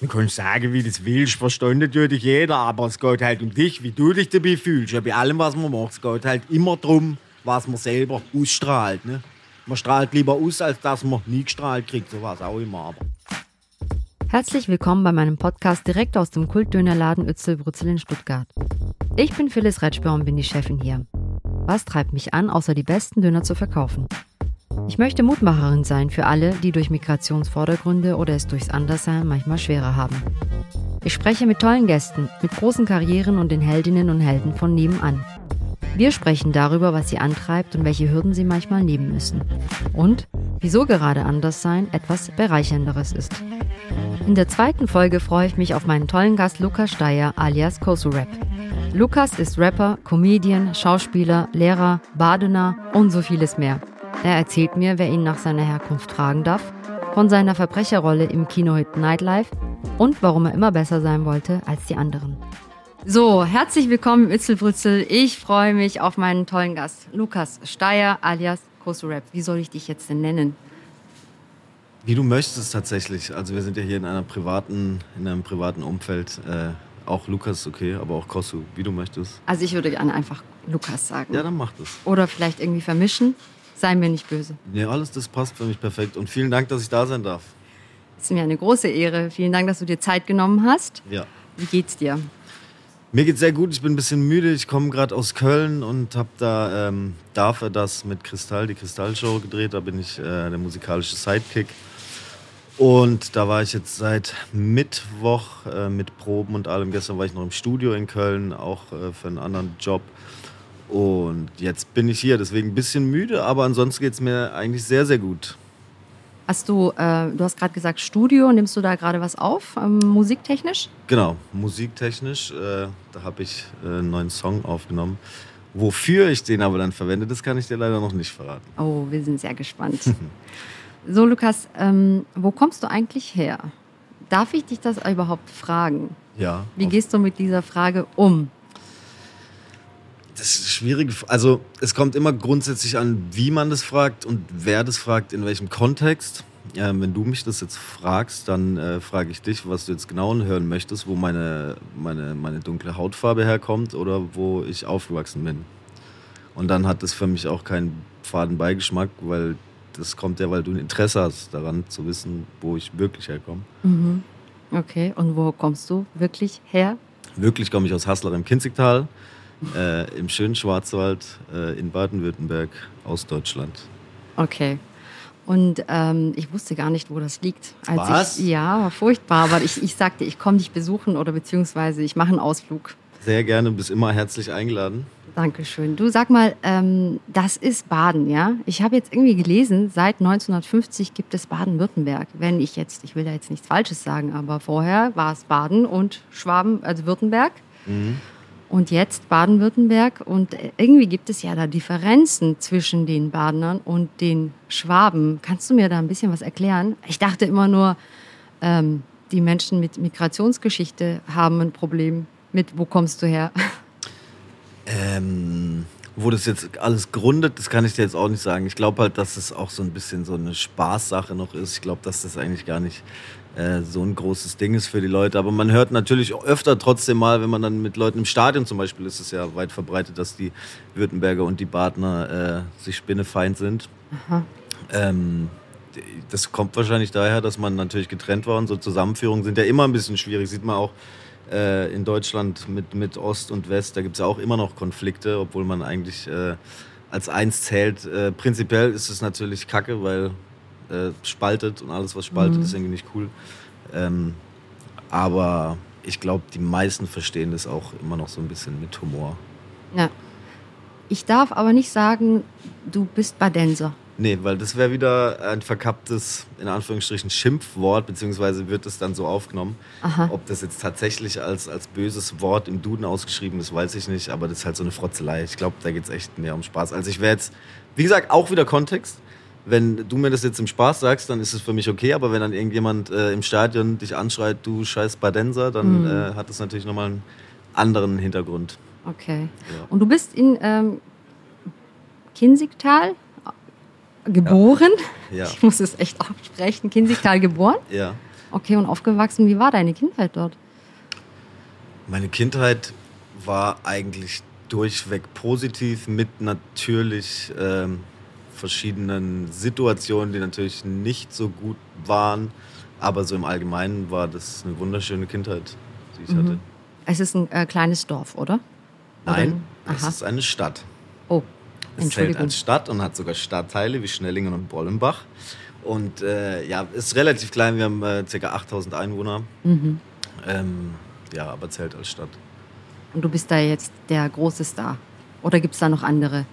Du kannst sagen, wie du willst, versteht natürlich jeder, aber es geht halt um dich, wie du dich dabei fühlst. Ja, bei allem, was man macht, es geht halt immer darum, was man selber ausstrahlt. Ne? Man strahlt lieber aus, als dass man nie gestrahlt kriegt, so was auch immer. Aber. Herzlich willkommen bei meinem Podcast direkt aus dem Kultdönerladen Ötzelbrützel in Stuttgart. Ich bin Phyllis Retschber und bin die Chefin hier. Was treibt mich an, außer die besten Döner zu verkaufen? Ich möchte Mutmacherin sein für alle, die durch Migrationsvordergründe oder es durchs Anderssein manchmal schwerer haben. Ich spreche mit tollen Gästen, mit großen Karrieren und den Heldinnen und Helden von nebenan. Wir sprechen darüber, was sie antreibt und welche Hürden sie manchmal nehmen müssen. Und wieso gerade Anderssein etwas Bereichernderes ist. In der zweiten Folge freue ich mich auf meinen tollen Gast Lukas Steyer alias Kosu Rap. Lukas ist Rapper, Comedian, Schauspieler, Lehrer, Badener und so vieles mehr. Er erzählt mir, wer ihn nach seiner Herkunft fragen darf, von seiner Verbrecherrolle im Kinohit Nightlife und warum er immer besser sein wollte als die anderen. So, herzlich willkommen im Itzelbrützel. Ich freue mich auf meinen tollen Gast, Lukas Steyer alias Kosu Rap. Wie soll ich dich jetzt denn nennen? Wie du möchtest tatsächlich. Also wir sind ja hier in einer privaten, in einem privaten Umfeld. Äh, auch Lukas okay, aber auch Kosu, wie du möchtest. Also ich würde gerne einfach Lukas sagen. Ja, dann mach das. Oder vielleicht irgendwie vermischen. Sei mir nicht böse. Nee, alles das passt für mich perfekt. Und vielen Dank, dass ich da sein darf. Es ist mir eine große Ehre. Vielen Dank, dass du dir Zeit genommen hast. Ja. Wie geht's dir? Mir geht's sehr gut. Ich bin ein bisschen müde. Ich komme gerade aus Köln und habe da ähm, dafür das mit Kristall, die Kristallshow gedreht. Da bin ich äh, der musikalische Sidekick. Und da war ich jetzt seit Mittwoch äh, mit Proben und allem. Gestern war ich noch im Studio in Köln, auch äh, für einen anderen Job. Und jetzt bin ich hier, deswegen ein bisschen müde, aber ansonsten geht es mir eigentlich sehr, sehr gut. Hast du, äh, du hast gerade gesagt Studio, nimmst du da gerade was auf, ähm, musiktechnisch? Genau, musiktechnisch. Äh, da habe ich äh, einen neuen Song aufgenommen. Wofür ich den aber dann verwende, das kann ich dir leider noch nicht verraten. Oh, wir sind sehr gespannt. so, Lukas, ähm, wo kommst du eigentlich her? Darf ich dich das überhaupt fragen? Ja. Wie gehst du mit dieser Frage um? Das ist schwierig. Also es kommt immer grundsätzlich an, wie man das fragt und wer das fragt, in welchem Kontext. Ja, wenn du mich das jetzt fragst, dann äh, frage ich dich, was du jetzt genau hören möchtest, wo meine, meine, meine dunkle Hautfarbe herkommt oder wo ich aufgewachsen bin. Und dann hat das für mich auch keinen faden Beigeschmack, weil das kommt ja, weil du ein Interesse hast daran zu wissen, wo ich wirklich herkomme. Mhm. Okay, und wo kommst du wirklich her? Wirklich komme ich aus Hassler im Kinzigtal äh, im schönen Schwarzwald äh, in Baden-Württemberg aus Deutschland. Okay. Und ähm, ich wusste gar nicht, wo das liegt. Als Was? Ich, ja, war furchtbar. Aber ich, ich sagte, ich komme dich besuchen oder beziehungsweise ich mache einen Ausflug. Sehr gerne, bist immer herzlich eingeladen. Dankeschön. Du sag mal, ähm, das ist Baden, ja? Ich habe jetzt irgendwie gelesen, seit 1950 gibt es Baden-Württemberg. Wenn ich jetzt, ich will da jetzt nichts Falsches sagen, aber vorher war es Baden und Schwaben, also Württemberg. Mhm und jetzt Baden-Württemberg. Und irgendwie gibt es ja da Differenzen zwischen den Badenern und den Schwaben. Kannst du mir da ein bisschen was erklären? Ich dachte immer nur, ähm, die Menschen mit Migrationsgeschichte haben ein Problem mit, wo kommst du her? Ähm, wo das jetzt alles gründet, das kann ich dir jetzt auch nicht sagen. Ich glaube halt, dass es auch so ein bisschen so eine Spaßsache noch ist. Ich glaube, dass das eigentlich gar nicht äh, so ein großes Ding ist für die Leute. Aber man hört natürlich öfter trotzdem mal, wenn man dann mit Leuten im Stadion zum Beispiel ist es ja weit verbreitet, dass die Württemberger und die Badner äh, sich spinnefeind sind. Ähm, das kommt wahrscheinlich daher, dass man natürlich getrennt war und so Zusammenführungen sind ja immer ein bisschen schwierig. Sieht man auch äh, in Deutschland mit, mit Ost und West, da gibt es ja auch immer noch Konflikte, obwohl man eigentlich äh, als eins zählt. Äh, prinzipiell ist es natürlich kacke, weil äh, spaltet und alles, was spaltet, mhm. ist irgendwie nicht cool. Ähm, aber ich glaube, die meisten verstehen das auch immer noch so ein bisschen mit Humor. Ja. Ich darf aber nicht sagen, du bist Badenser. Nee, weil das wäre wieder ein verkapptes, in Anführungsstrichen, Schimpfwort, beziehungsweise wird es dann so aufgenommen. Aha. Ob das jetzt tatsächlich als, als böses Wort im Duden ausgeschrieben ist, weiß ich nicht, aber das ist halt so eine Frotzelei. Ich glaube, da geht es echt mehr um Spaß. Also ich wäre jetzt, wie gesagt, auch wieder Kontext wenn du mir das jetzt im Spaß sagst, dann ist es für mich okay, aber wenn dann irgendjemand äh, im Stadion dich anschreit, du scheiß Badenser, dann mhm. äh, hat das natürlich nochmal einen anderen Hintergrund. Okay. Ja. Und du bist in ähm, Kinzigtal geboren? Ja. Ich muss es echt aussprechen. Kinzigtal geboren? Ja. Okay, und aufgewachsen, wie war deine Kindheit dort? Meine Kindheit war eigentlich durchweg positiv mit natürlich ähm, verschiedenen Situationen, die natürlich nicht so gut waren. Aber so im Allgemeinen war das eine wunderschöne Kindheit, die ich mhm. hatte. Es ist ein äh, kleines Dorf, oder? Nein, oder? es ist eine Stadt. Oh, es zählt als Stadt und hat sogar Stadtteile wie Schnellingen und Bollenbach. Und äh, ja, ist relativ klein. Wir haben äh, ca. 8000 Einwohner. Mhm. Ähm, ja, aber zählt als Stadt. Und du bist da jetzt der große Star? Oder gibt es da noch andere?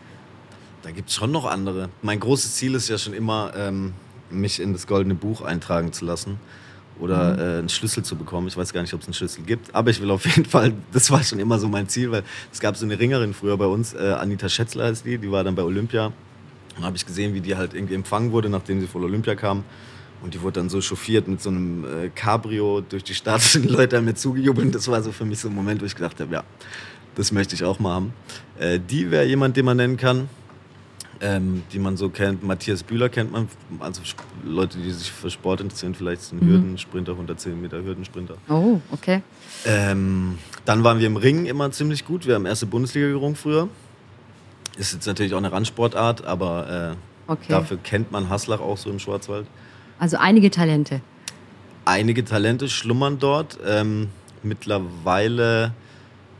Da gibt es schon noch andere. Mein großes Ziel ist ja schon immer, ähm, mich in das Goldene Buch eintragen zu lassen oder mhm. äh, einen Schlüssel zu bekommen. Ich weiß gar nicht, ob es einen Schlüssel gibt, aber ich will auf jeden Fall, das war schon immer so mein Ziel, weil es gab so eine Ringerin früher bei uns, äh, Anita Schätzler heißt die, die war dann bei Olympia. Und habe ich gesehen, wie die halt irgendwie empfangen wurde, nachdem sie von Olympia kam. Und die wurde dann so chauffiert mit so einem äh, Cabrio durch die Stadt und die Leute haben mir zugejubelt. Das war so für mich so ein Moment, wo ich gedacht habe, ja, das möchte ich auch mal haben. Äh, die wäre jemand, den man nennen kann ähm, die man so kennt. Matthias Bühler kennt man, also Leute, die sich für Sport interessieren, vielleicht ist ein mhm. Hürdensprinter, 110 Meter Hürdensprinter. Oh, okay. Ähm, dann waren wir im Ring immer ziemlich gut. Wir haben erste Bundesliga gerungen früher. Ist jetzt natürlich auch eine Randsportart, aber äh, okay. dafür kennt man Haslach auch so im Schwarzwald. Also einige Talente. Einige Talente schlummern dort. Ähm, mittlerweile,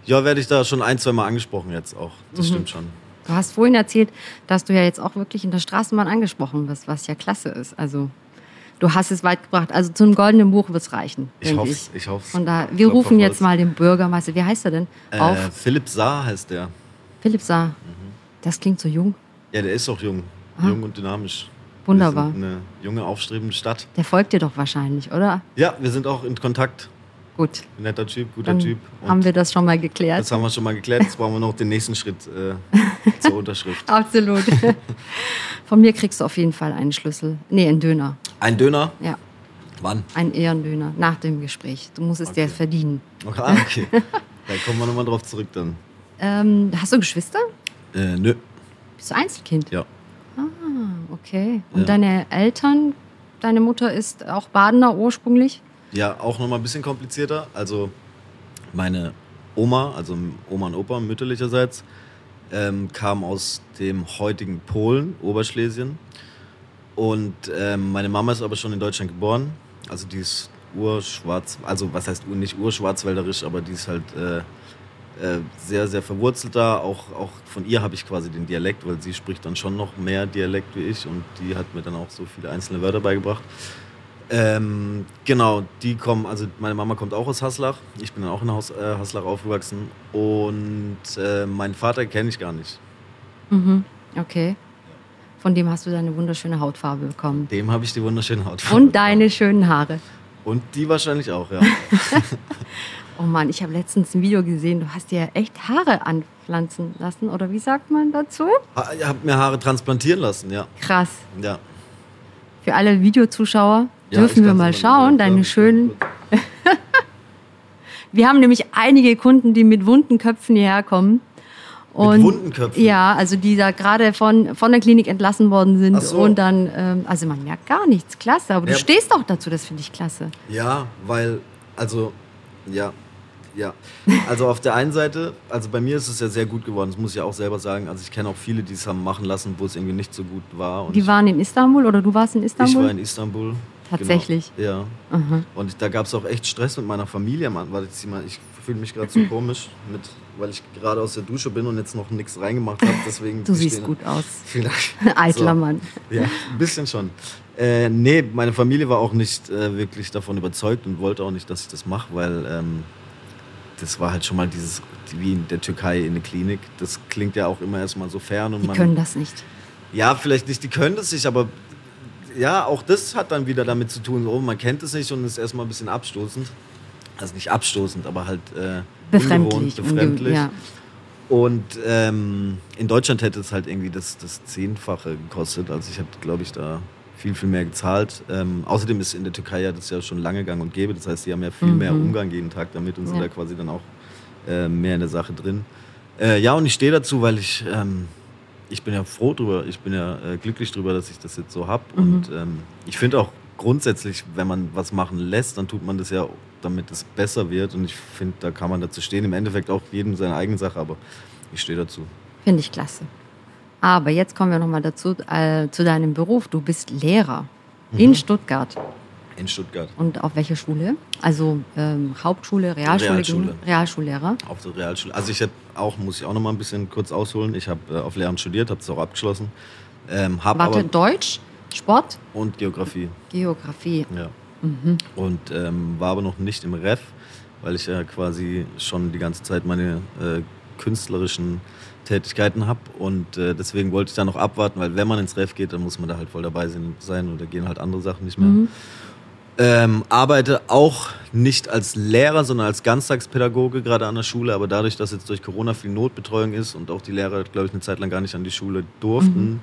ja, werde ich da schon ein, zwei Mal angesprochen jetzt auch. Das mhm. stimmt schon. Du hast vorhin erzählt, dass du ja jetzt auch wirklich in der Straßenbahn angesprochen wirst, was ja klasse ist. Also du hast es weit gebracht. Also zum goldenen Buch wird es reichen. Ich hoffe es. Ich. hoff's. Und da, wir rufen jetzt mal den Bürgermeister. Wie heißt er denn? Äh, auf. Philipp Saar heißt der. Philipp Saar. Mhm. Das klingt so jung. Ja, der ist auch jung. Ah. Jung und dynamisch. Wunderbar. Eine junge, aufstrebende Stadt. Der folgt dir doch wahrscheinlich, oder? Ja, wir sind auch in Kontakt. Gut. Netter Typ, guter Dann Typ. Und haben wir das schon mal geklärt? Das haben wir schon mal geklärt. Jetzt brauchen wir noch den nächsten Schritt äh, zur Unterschrift. Absolut. Von mir kriegst du auf jeden Fall einen Schlüssel. Nee, einen Döner. Ein Döner? Ja. Wann? Ein Ehrendöner. Nach dem Gespräch. Du musst es okay. dir verdienen. Okay, ah, okay. da kommen wir nochmal drauf zurück dann. Ähm, hast du Geschwister? Äh, nö. Bist du Einzelkind? Ja. Ah, okay. Und ja. deine Eltern, deine Mutter ist auch Badener ursprünglich? Ja, auch nochmal ein bisschen komplizierter. Also meine Oma, also Oma und Opa mütterlicherseits, ähm, kam aus dem heutigen Polen, Oberschlesien. Und ähm, meine Mama ist aber schon in Deutschland geboren. Also die ist urschwarz, also was heißt nicht urschwarzwälderisch, aber die ist halt äh, äh, sehr, sehr verwurzelt da. Auch, auch von ihr habe ich quasi den Dialekt, weil sie spricht dann schon noch mehr Dialekt wie ich und die hat mir dann auch so viele einzelne Wörter beigebracht. Ähm, genau, die kommen, also meine Mama kommt auch aus Haslach. Ich bin dann auch in Haus, äh, Haslach aufgewachsen. Und äh, meinen Vater kenne ich gar nicht. Mhm, okay. Von dem hast du deine wunderschöne Hautfarbe bekommen. Dem habe ich die wunderschöne Hautfarbe. Und deine bekommen. schönen Haare. Und die wahrscheinlich auch, ja. oh Mann, ich habe letztens ein Video gesehen, du hast dir echt Haare anpflanzen lassen, oder wie sagt man dazu? Ich habe mir Haare transplantieren lassen, ja. Krass. Ja. Für alle Videozuschauer, ja, Dürfen wir mal schauen, deine schönen. wir haben nämlich einige Kunden, die mit wunden Köpfen hierher kommen. Und, mit wunden Köpfen? Ja, also die da gerade von, von der Klinik entlassen worden sind. So. Und dann, ähm, also man merkt gar nichts. Klasse, aber ja. du stehst auch dazu, das finde ich klasse. Ja, weil, also, ja, ja, also auf der einen Seite, also bei mir ist es ja sehr gut geworden, das muss ich auch selber sagen. Also ich kenne auch viele, die es haben machen lassen, wo es irgendwie nicht so gut war. die waren in Istanbul oder du warst in Istanbul? Ich war in Istanbul. Tatsächlich. Genau, ja. Mhm. Und da gab es auch echt Stress mit meiner Familie. Warte, ich fühle mich gerade so komisch, mit, weil ich gerade aus der Dusche bin und jetzt noch nichts reingemacht habe. Deswegen du siehst gut aus. Dank. Eitler so. Mann. Ja, ein bisschen schon. Äh, nee, meine Familie war auch nicht äh, wirklich davon überzeugt und wollte auch nicht, dass ich das mache, weil ähm, das war halt schon mal dieses, wie in der Türkei in der Klinik. Das klingt ja auch immer erstmal so fern. Und die man, können das nicht. Ja, vielleicht nicht, die können das nicht, aber ja, auch das hat dann wieder damit zu tun, oh, man kennt es nicht und ist erstmal ein bisschen abstoßend. Also nicht abstoßend, aber halt äh, befremdlich. Ungewohnt, befremdlich. Ja. Und ähm, in Deutschland hätte es halt irgendwie das, das Zehnfache gekostet. Also ich habe, glaube ich, da viel, viel mehr gezahlt. Ähm, außerdem ist in der Türkei ja das ja schon lange gang und gäbe. Das heißt, die haben ja viel mhm. mehr Umgang jeden Tag damit und sind da quasi dann auch äh, mehr in der Sache drin. Äh, ja, und ich stehe dazu, weil ich ähm, ich bin ja froh drüber, ich bin ja äh, glücklich drüber, dass ich das jetzt so habe. Mhm. Und ähm, ich finde auch grundsätzlich, wenn man was machen lässt, dann tut man das ja, damit es besser wird. Und ich finde, da kann man dazu stehen. Im Endeffekt auch jedem seine eigene Sache, aber ich stehe dazu. Finde ich klasse. Aber jetzt kommen wir nochmal dazu, äh, zu deinem Beruf. Du bist Lehrer mhm. in Stuttgart. In Stuttgart. Und auf welcher Schule? Also ähm, Hauptschule, Realschule? Realschule. Realschullehrer. Auf der Realschule. Also ich habe auch, muss ich auch noch mal ein bisschen kurz ausholen. Ich habe äh, auf Lehramt studiert, habe es auch abgeschlossen. Ähm, hab Warte, Deutsch, Sport? Und Geografie. Geografie. Ja. Mhm. Und ähm, war aber noch nicht im Ref, weil ich ja quasi schon die ganze Zeit meine äh, künstlerischen Tätigkeiten habe und äh, deswegen wollte ich da noch abwarten, weil wenn man ins Ref geht, dann muss man da halt voll dabei sein und da gehen halt andere Sachen nicht mehr. Mhm. Ähm, arbeite auch nicht als Lehrer, sondern als Ganztagspädagoge gerade an der Schule. Aber dadurch, dass jetzt durch Corona viel Notbetreuung ist und auch die Lehrer, glaube ich, eine Zeit lang gar nicht an die Schule durften, mhm.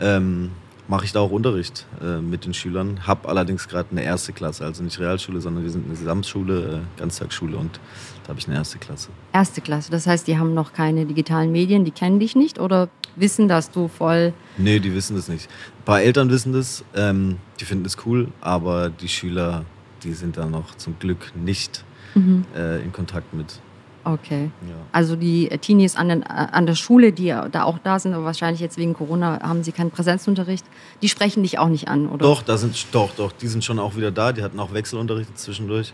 ähm, mache ich da auch Unterricht äh, mit den Schülern. Habe allerdings gerade eine erste Klasse, also nicht Realschule, sondern wir sind eine Gesamtschule, äh, Ganztagsschule und da habe ich eine erste Klasse. Erste Klasse, das heißt, die haben noch keine digitalen Medien, die kennen dich nicht oder wissen, dass du voll. Nee, die wissen das nicht. Ein paar Eltern wissen das, ähm, die finden das cool, aber die Schüler, die sind da noch zum Glück nicht mhm. äh, in Kontakt mit. Okay. Ja. Also die Teenies an, den, an der Schule, die da auch da sind, aber wahrscheinlich jetzt wegen Corona haben sie keinen Präsenzunterricht, die sprechen dich auch nicht an, oder? Doch, da sind, doch, doch, die sind schon auch wieder da, die hatten auch Wechselunterricht zwischendurch.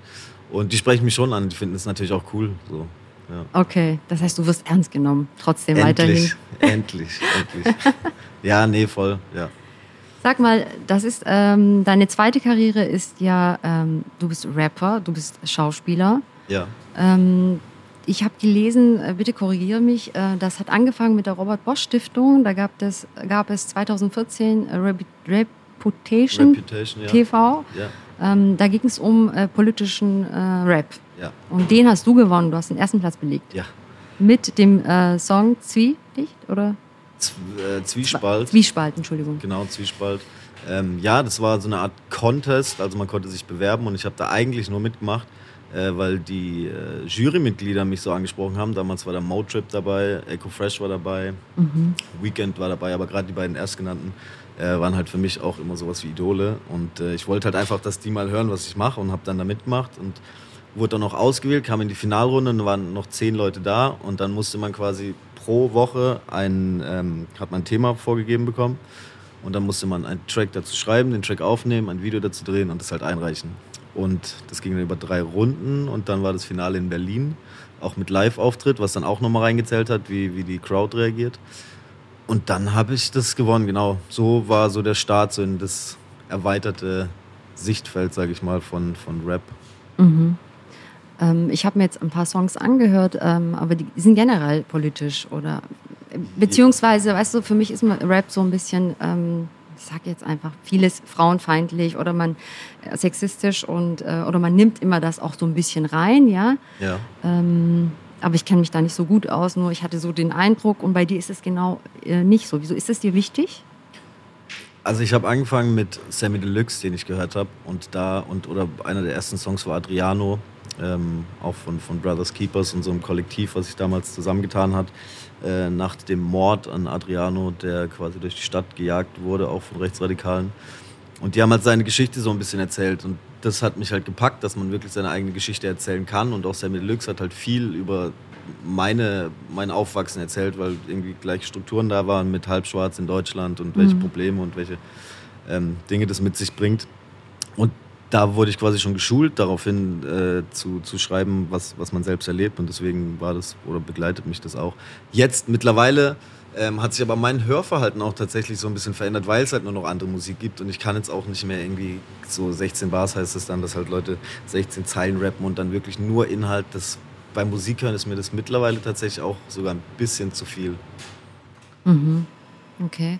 Und die sprechen mich schon an, die finden es natürlich auch cool. So. Ja. Okay, das heißt, du wirst ernst genommen, trotzdem endlich, weiterhin. Endlich, endlich. ja, nee, voll, ja. Sag mal, das ist ähm, deine zweite Karriere ist ja, ähm, du bist Rapper, du bist Schauspieler. Ja. Ähm, ich habe gelesen, äh, bitte korrigiere mich, äh, das hat angefangen mit der Robert Bosch Stiftung. Da gab es, gab es 2014 Reputation, Reputation ja. TV. Ja. Ähm, da ging es um äh, politischen äh, Rap. Ja. Und den hast du gewonnen. Du hast den ersten Platz belegt. Ja. Mit dem äh, Song Zwielicht oder? Z äh, Zwiespalt. Zwiespalt, Entschuldigung. Genau, Zwiespalt. Ähm, ja, das war so eine Art Contest. Also man konnte sich bewerben und ich habe da eigentlich nur mitgemacht, äh, weil die äh, Jurymitglieder mich so angesprochen haben. Damals war da Motrip dabei, Echo Fresh war dabei, mhm. Weekend war dabei, aber gerade die beiden erstgenannten äh, waren halt für mich auch immer sowas wie Idole. Und äh, ich wollte halt einfach, dass die mal hören, was ich mache und habe dann da mitgemacht und wurde dann noch ausgewählt, kam in die Finalrunde und waren noch zehn Leute da und dann musste man quasi pro Woche ein, ähm, hat man ein Thema vorgegeben bekommen und dann musste man einen Track dazu schreiben, den Track aufnehmen, ein Video dazu drehen und das halt einreichen. Und das ging dann über drei Runden und dann war das Finale in Berlin, auch mit Live-Auftritt, was dann auch nochmal reingezählt hat, wie, wie die Crowd reagiert. Und dann habe ich das gewonnen, genau. So war so der Start so in das erweiterte Sichtfeld, sage ich mal, von, von Rap. Mhm. Ähm, ich habe mir jetzt ein paar Songs angehört, ähm, aber die sind generell politisch oder beziehungsweise, weißt du, für mich ist Rap so ein bisschen, ähm, ich sage jetzt einfach vieles frauenfeindlich oder man äh, sexistisch und äh, oder man nimmt immer das auch so ein bisschen rein, ja. Ja. Ähm, aber ich kenne mich da nicht so gut aus, nur ich hatte so den Eindruck und bei dir ist es genau äh, nicht so. Wieso ist es dir wichtig? Also ich habe angefangen mit Sammy Deluxe, den ich gehört habe und da und oder einer der ersten Songs war Adriano, ähm, auch von, von Brothers Keepers und so einem Kollektiv, was sich damals zusammengetan hat, äh, nach dem Mord an Adriano, der quasi durch die Stadt gejagt wurde, auch von Rechtsradikalen. Und die haben halt seine Geschichte so ein bisschen erzählt und das hat mich halt gepackt, dass man wirklich seine eigene Geschichte erzählen kann. Und auch Sammy Deluxe hat halt viel über meine, mein Aufwachsen erzählt, weil irgendwie gleich Strukturen da waren mit Halbschwarz in Deutschland und welche mhm. Probleme und welche ähm, Dinge das mit sich bringt. Und da wurde ich quasi schon geschult, daraufhin äh, zu, zu schreiben, was, was man selbst erlebt. Und deswegen war das oder begleitet mich das auch. Jetzt mittlerweile ähm, hat sich aber mein Hörverhalten auch tatsächlich so ein bisschen verändert, weil es halt nur noch andere Musik gibt und ich kann jetzt auch nicht mehr irgendwie so 16 Bars heißt es dann, dass halt Leute 16 Zeilen rappen und dann wirklich nur Inhalt. Das, beim Musikhören ist mir das mittlerweile tatsächlich auch sogar ein bisschen zu viel. Mhm. Okay.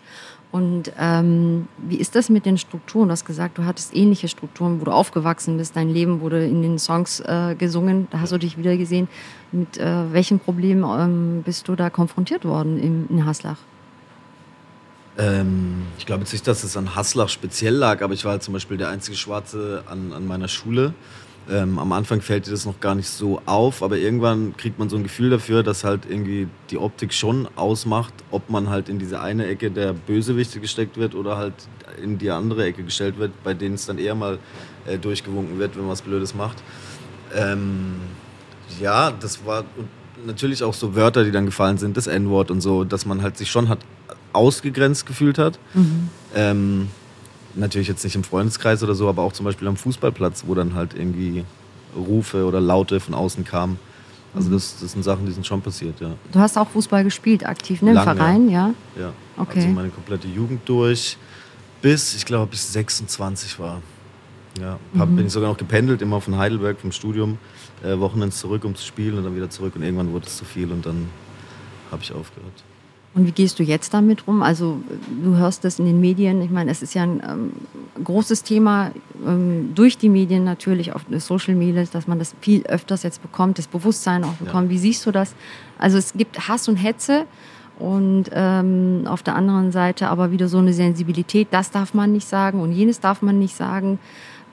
Und ähm, wie ist das mit den Strukturen? Du hast gesagt, du hattest ähnliche Strukturen, wo du aufgewachsen bist. Dein Leben wurde in den Songs äh, gesungen. Da hast du dich wieder gesehen. Mit äh, welchen Problemen ähm, bist du da konfrontiert worden in, in Haslach? Ähm, ich glaube jetzt nicht, dass es an Haslach speziell lag, aber ich war halt zum Beispiel der einzige Schwarze an, an meiner Schule. Ähm, am Anfang fällt dir das noch gar nicht so auf, aber irgendwann kriegt man so ein Gefühl dafür, dass halt irgendwie die Optik schon ausmacht, ob man halt in diese eine Ecke der Bösewichte gesteckt wird oder halt in die andere Ecke gestellt wird, bei denen es dann eher mal äh, durchgewunken wird, wenn man was Blödes macht. Ähm, ja, das war natürlich auch so Wörter, die dann gefallen sind, das N-Wort und so, dass man halt sich schon hat ausgegrenzt gefühlt hat. Mhm. Ähm, natürlich jetzt nicht im Freundeskreis oder so, aber auch zum Beispiel am Fußballplatz, wo dann halt irgendwie Rufe oder Laute von außen kamen. Also mhm. das, das sind Sachen, die sind schon passiert, ja. Du hast auch Fußball gespielt, aktiv, ne? Im Lange, Verein, ja? Ja. Okay. Also meine komplette Jugend durch, bis, ich glaube, bis 26 war. Ja, hab, mhm. bin ich sogar noch gependelt, immer von Heidelberg, vom Studium, äh, Wochenends zurück, um zu spielen und dann wieder zurück. Und irgendwann wurde es zu viel und dann habe ich aufgehört. Und wie gehst du jetzt damit rum? Also du hörst das in den Medien. Ich meine, es ist ja ein ähm, großes Thema ähm, durch die Medien natürlich auf Social Media, dass man das viel öfters jetzt bekommt, das Bewusstsein auch bekommt. Ja. Wie siehst du das? Also es gibt Hass und Hetze und ähm, auf der anderen Seite aber wieder so eine Sensibilität. Das darf man nicht sagen und jenes darf man nicht sagen.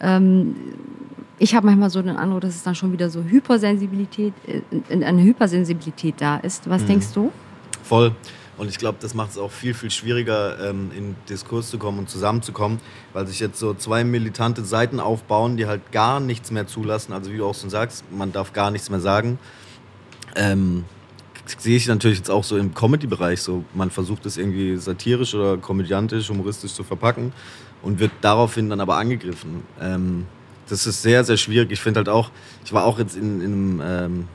Ähm, ich habe manchmal so den Eindruck, dass es dann schon wieder so Hypersensibilität, äh, eine Hypersensibilität da ist. Was mhm. denkst du? Voll. Und ich glaube, das macht es auch viel, viel schwieriger, ähm, in Diskurs zu kommen und zusammenzukommen, weil sich jetzt so zwei militante Seiten aufbauen, die halt gar nichts mehr zulassen. Also wie du auch schon sagst, man darf gar nichts mehr sagen. Ähm, sehe ich natürlich jetzt auch so im Comedy-Bereich so. Man versucht es irgendwie satirisch oder komödiantisch, humoristisch zu verpacken und wird daraufhin dann aber angegriffen. Ähm, das ist sehr, sehr schwierig. Ich finde halt auch, ich war auch jetzt in, in einem ähm,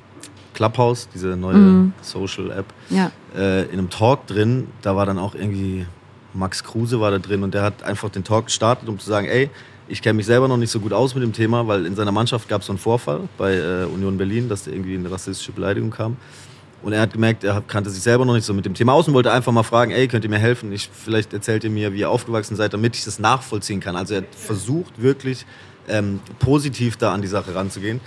Clubhouse, diese neue mhm. Social-App, ja. äh, in einem Talk drin. Da war dann auch irgendwie Max Kruse war da drin und der hat einfach den Talk gestartet, um zu sagen, ey, ich kenne mich selber noch nicht so gut aus mit dem Thema, weil in seiner Mannschaft gab es so einen Vorfall bei äh, Union Berlin, dass da irgendwie eine rassistische Beleidigung kam. Und er hat gemerkt, er kannte sich selber noch nicht so mit dem Thema aus und wollte einfach mal fragen, ey, könnt ihr mir helfen? Ich, vielleicht erzählt ihr mir, wie ihr aufgewachsen seid, damit ich das nachvollziehen kann. Also er hat versucht wirklich ähm, positiv da an die Sache ranzugehen.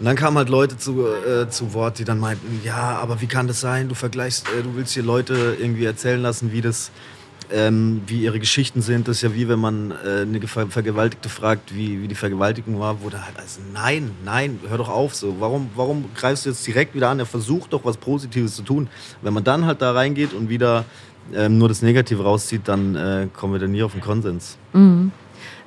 Und dann kamen halt Leute zu, äh, zu Wort, die dann meinten, ja, aber wie kann das sein? Du vergleichst, äh, du willst hier Leute irgendwie erzählen lassen, wie das, ähm, wie ihre Geschichten sind. Das ist ja wie wenn man äh, eine Ver Vergewaltigte fragt, wie, wie die Vergewaltigung war, wo da halt also nein, nein, hör doch auf so. Warum, warum greifst du jetzt direkt wieder an? Er versucht doch was Positives zu tun. Wenn man dann halt da reingeht und wieder ähm, nur das Negative rauszieht, dann äh, kommen wir da nie auf einen Konsens. Mhm.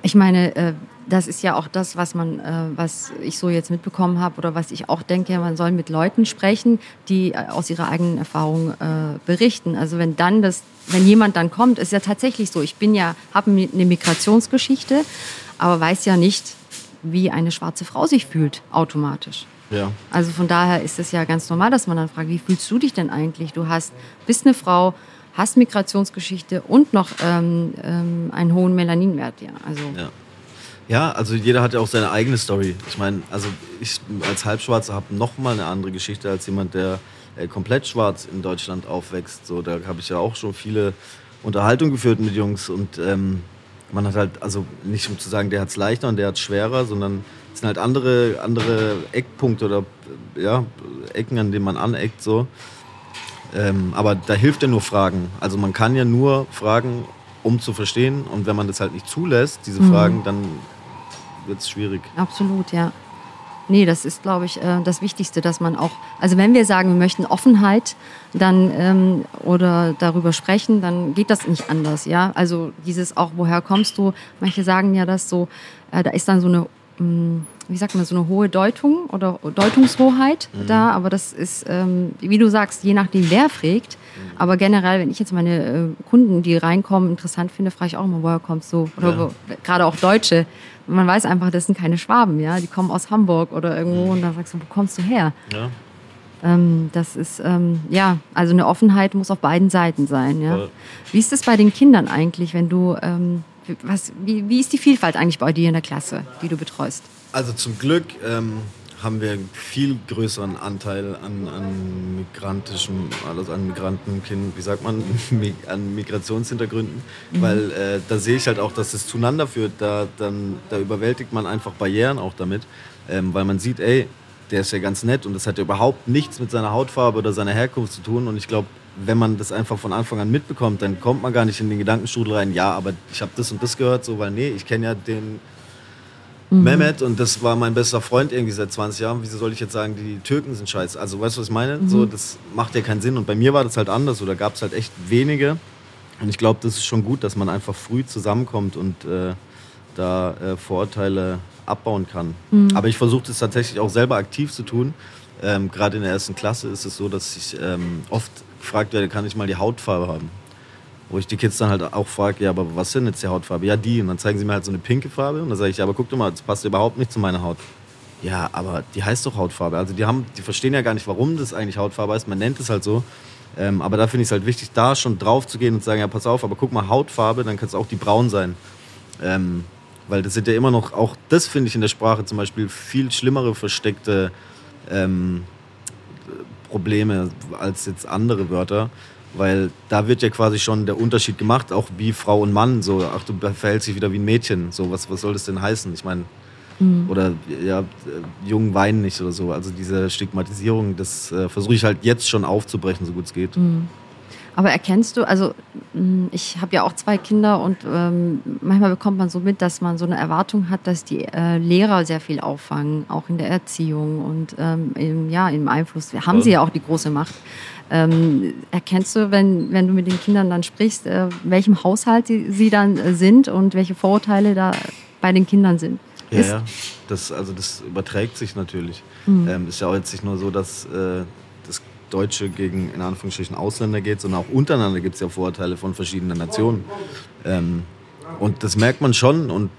Ich meine, äh, das ist ja auch das, was man, äh, was ich so jetzt mitbekommen habe oder was ich auch denke, man soll mit Leuten sprechen, die äh, aus ihrer eigenen Erfahrung äh, berichten. Also wenn dann das, wenn jemand dann kommt, ist ja tatsächlich so. Ich bin ja, habe eine Migrationsgeschichte, aber weiß ja nicht, wie eine schwarze Frau sich fühlt automatisch. Ja. Also von daher ist es ja ganz normal, dass man dann fragt, wie fühlst du dich denn eigentlich? Du hast, bist eine Frau, hast Migrationsgeschichte und noch ähm, ähm, einen hohen Melaninwert. Ja, also. Ja. Ja, also jeder hat ja auch seine eigene Story. Ich meine, also ich als Halbschwarzer habe noch mal eine andere Geschichte als jemand, der äh, komplett schwarz in Deutschland aufwächst. So, da habe ich ja auch schon viele Unterhaltungen geführt mit Jungs und ähm, man hat halt, also nicht um zu sagen, der hat es leichter und der hat es schwerer, sondern es sind halt andere, andere Eckpunkte oder ja, Ecken, an denen man aneckt. So. Ähm, aber da hilft ja nur Fragen. Also man kann ja nur fragen, um zu verstehen. Und wenn man das halt nicht zulässt, diese mhm. Fragen, dann wird es schwierig. Absolut, ja. Nee, das ist, glaube ich, äh, das Wichtigste, dass man auch, also wenn wir sagen, wir möchten Offenheit dann ähm, oder darüber sprechen, dann geht das nicht anders, ja. Also dieses auch, woher kommst du? Manche sagen ja das so, äh, da ist dann so eine hm, wie sagt man, so eine hohe Deutung oder Deutungshoheit mhm. da, aber das ist, ähm, wie du sagst, je nachdem, wer fragt. Mhm. Aber generell, wenn ich jetzt meine äh, Kunden, die reinkommen, interessant finde, frage ich auch immer, woher kommst du? Oder ja. gerade auch Deutsche. Man weiß einfach, das sind keine Schwaben, ja, die kommen aus Hamburg oder irgendwo mhm. und dann sagst du, wo kommst du her? Ja. Ähm, das ist, ähm, ja, also eine Offenheit muss auf beiden Seiten sein, ja. Wie ist es bei den Kindern eigentlich, wenn du, ähm, was, wie, wie ist die Vielfalt eigentlich bei dir in der Klasse, die du betreust? Also zum Glück ähm, haben wir einen viel größeren Anteil an, an migrantischem, also an Migrantenkind, wie sagt man, an Migrationshintergründen, mhm. weil äh, da sehe ich halt auch, dass es zueinander führt. Da, dann, da überwältigt man einfach Barrieren auch damit, ähm, weil man sieht, ey, der ist ja ganz nett und das hat ja überhaupt nichts mit seiner Hautfarbe oder seiner Herkunft zu tun und ich glaube, wenn man das einfach von Anfang an mitbekommt, dann kommt man gar nicht in den Gedankenstrudel rein, ja, aber ich habe das und das gehört, so, weil nee, ich kenne ja den, mhm. Mehmet und das war mein bester Freund irgendwie seit 20 Jahren. Wieso soll ich jetzt sagen, die Türken sind scheiße? Also weißt du, was ich meine? Mhm. So, das macht ja keinen Sinn. Und bei mir war das halt anders. Oder gab es halt echt wenige. Und ich glaube, das ist schon gut, dass man einfach früh zusammenkommt und äh, da äh, Vorurteile abbauen kann. Mhm. Aber ich versuche das tatsächlich auch selber aktiv zu tun. Ähm, Gerade in der ersten Klasse ist es so, dass ich ähm, oft gefragt werde, kann ich mal die Hautfarbe haben? Wo ich die Kids dann halt auch frage, ja, aber was sind jetzt die Hautfarbe? Ja, die. Und dann zeigen sie mir halt so eine pinke Farbe. Und dann sage ich, ja, aber guck doch mal, das passt überhaupt nicht zu meiner Haut. Ja, aber die heißt doch Hautfarbe. Also die, haben, die verstehen ja gar nicht, warum das eigentlich Hautfarbe heißt. Man nennt es halt so. Ähm, aber da finde ich es halt wichtig, da schon drauf zu gehen und zu sagen, ja, pass auf, aber guck mal, Hautfarbe, dann kann es auch die braun sein. Ähm, weil das sind ja immer noch, auch das finde ich in der Sprache zum Beispiel viel schlimmere versteckte ähm, Probleme als jetzt andere Wörter. Weil da wird ja quasi schon der Unterschied gemacht, auch wie Frau und Mann. So, ach, du verhältst dich wieder wie ein Mädchen. So, was, was soll das denn heißen? Ich meine, mhm. oder ja, Jungen weinen nicht oder so. Also diese Stigmatisierung, das äh, versuche ich halt jetzt schon aufzubrechen, so gut es geht. Mhm. Aber erkennst du, also hm, ich habe ja auch zwei Kinder und ähm, manchmal bekommt man so mit, dass man so eine Erwartung hat, dass die äh, Lehrer sehr viel auffangen, auch in der Erziehung und ähm, im, ja, im Einfluss. Haben sie ja auch die große Macht. Ähm, erkennst du, wenn, wenn du mit den Kindern dann sprichst, äh, welchem Haushalt sie, sie dann äh, sind und welche Vorurteile da bei den Kindern sind? Ja, ja. Das, also das überträgt sich natürlich. Mhm. Ähm, ist ja auch jetzt nicht nur so, dass äh, das Deutsche gegen in Anführungsstrichen Ausländer geht, sondern auch untereinander gibt es ja Vorurteile von verschiedenen Nationen. Ähm, und das merkt man schon und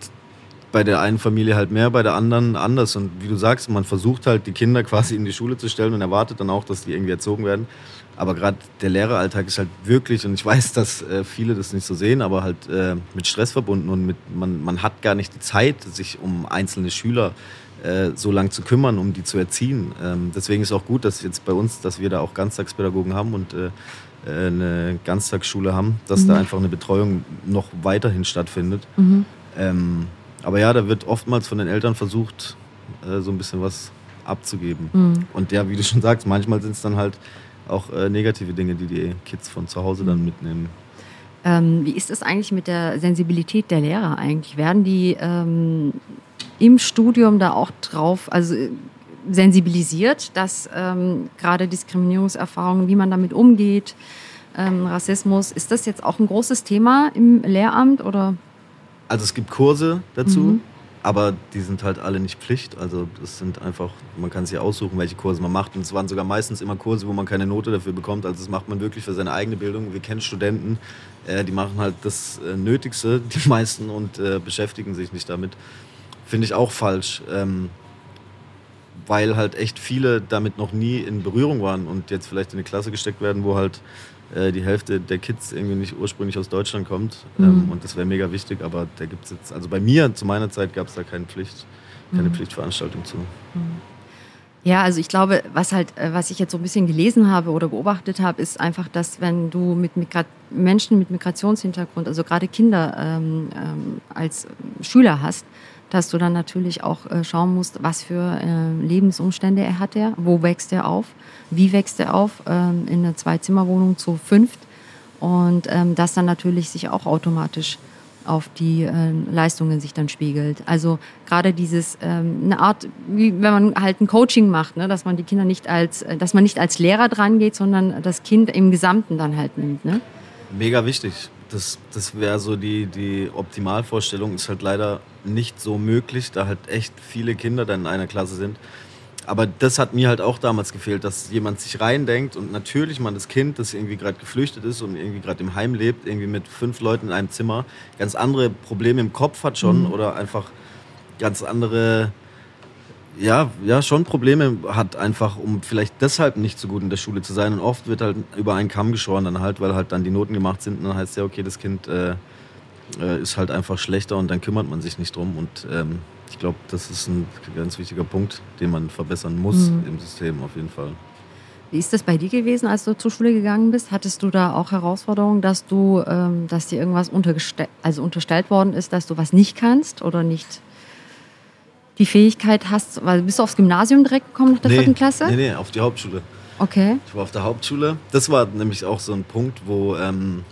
bei der einen Familie halt mehr, bei der anderen anders. Und wie du sagst, man versucht halt die Kinder quasi in die Schule zu stellen und erwartet dann auch, dass die irgendwie erzogen werden. Aber gerade der Lehreralltag ist halt wirklich, und ich weiß, dass äh, viele das nicht so sehen, aber halt äh, mit Stress verbunden und mit, man, man hat gar nicht die Zeit, sich um einzelne Schüler äh, so lang zu kümmern, um die zu erziehen. Ähm, deswegen ist auch gut, dass jetzt bei uns, dass wir da auch Ganztagspädagogen haben und äh, äh, eine Ganztagsschule haben, dass mhm. da einfach eine Betreuung noch weiterhin stattfindet. Mhm. Ähm, aber ja, da wird oftmals von den Eltern versucht, äh, so ein bisschen was abzugeben. Mhm. Und ja, wie du schon sagst, manchmal sind es dann halt auch äh, negative Dinge, die die Kids von zu Hause dann mhm. mitnehmen. Ähm, wie ist es eigentlich mit der Sensibilität der Lehrer eigentlich? Werden die ähm, im Studium da auch drauf, also äh, sensibilisiert, dass ähm, gerade Diskriminierungserfahrungen, wie man damit umgeht, ähm, Rassismus, ist das jetzt auch ein großes Thema im Lehramt oder? Also es gibt Kurse dazu, mhm. Aber die sind halt alle nicht Pflicht. Also das sind einfach, man kann sich aussuchen, welche Kurse man macht. Und es waren sogar meistens immer Kurse, wo man keine Note dafür bekommt. Also das macht man wirklich für seine eigene Bildung. Wir kennen Studenten, äh, die machen halt das äh, Nötigste, die meisten, und äh, beschäftigen sich nicht damit. Finde ich auch falsch. Ähm, weil halt echt viele damit noch nie in Berührung waren und jetzt vielleicht in eine Klasse gesteckt werden, wo halt äh, die Hälfte der Kids irgendwie nicht ursprünglich aus Deutschland kommt. Ähm, mhm. und das wäre mega wichtig, aber da gibt es jetzt, also bei mir zu meiner Zeit gab es da keine Pflicht, keine mhm. Pflichtveranstaltung zu. Mhm. Ja, also ich glaube, was halt, äh, was ich jetzt so ein bisschen gelesen habe oder beobachtet habe, ist einfach, dass wenn du mit Migra Menschen mit Migrationshintergrund, also gerade Kinder ähm, ähm, als Schüler hast, dass du dann natürlich auch äh, schauen musst, was für äh, Lebensumstände er hat er, wo wächst er auf, wie wächst er auf, ähm, in einer Zwei-Zimmer-Wohnung zu fünft und ähm, das dann natürlich sich auch automatisch auf die äh, Leistungen sich dann spiegelt. Also gerade dieses ähm, eine Art, wie wenn man halt ein Coaching macht, ne, dass man die Kinder nicht als, äh, dass man nicht als Lehrer dran geht, sondern das Kind im Gesamten dann halt nimmt. Ne? Mega wichtig das, das wäre so die, die Optimalvorstellung. Ist halt leider nicht so möglich, da halt echt viele Kinder dann in einer Klasse sind. Aber das hat mir halt auch damals gefehlt, dass jemand sich reindenkt und natürlich man das Kind, das irgendwie gerade geflüchtet ist und irgendwie gerade im Heim lebt, irgendwie mit fünf Leuten in einem Zimmer, ganz andere Probleme im Kopf hat schon mhm. oder einfach ganz andere ja, ja, schon Probleme hat, einfach um vielleicht deshalb nicht so gut in der Schule zu sein. Und oft wird halt über einen Kamm geschoren, dann halt, weil halt dann die Noten gemacht sind. Und dann heißt ja, okay, das Kind äh, äh, ist halt einfach schlechter und dann kümmert man sich nicht drum. Und ähm, ich glaube, das ist ein ganz wichtiger Punkt, den man verbessern muss mhm. im System auf jeden Fall. Wie ist das bei dir gewesen, als du zur Schule gegangen bist? Hattest du da auch Herausforderungen, dass du, ähm, dass dir irgendwas also unterstellt worden ist, dass du was nicht kannst oder nicht die Fähigkeit hast, weil bist du aufs Gymnasium direkt gekommen nach der nee, vierten Klasse? Nee, nee, auf die Hauptschule. Okay. Ich war auf der Hauptschule. Das war nämlich auch so ein Punkt, wo ähm,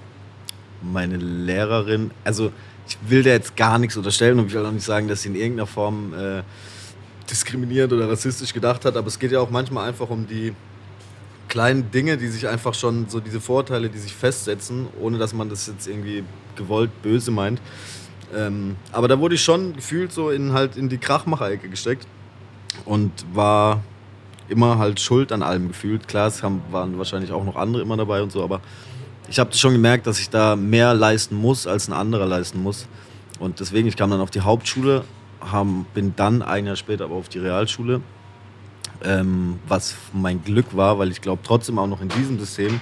meine Lehrerin, also ich will dir jetzt gar nichts unterstellen und ich will auch nicht sagen, dass sie in irgendeiner Form äh, diskriminierend oder rassistisch gedacht hat, aber es geht ja auch manchmal einfach um die kleinen Dinge, die sich einfach schon, so diese Vorteile, die sich festsetzen, ohne dass man das jetzt irgendwie gewollt böse meint. Ähm, aber da wurde ich schon gefühlt so in halt in die Krachmacherecke gesteckt und war immer halt schuld an allem gefühlt. Klar, es haben, waren wahrscheinlich auch noch andere immer dabei und so, aber ich habe schon gemerkt, dass ich da mehr leisten muss, als ein anderer leisten muss. Und deswegen, ich kam dann auf die Hauptschule, haben, bin dann ein Jahr später aber auf die Realschule, ähm, was mein Glück war, weil ich glaube trotzdem auch noch in diesem System,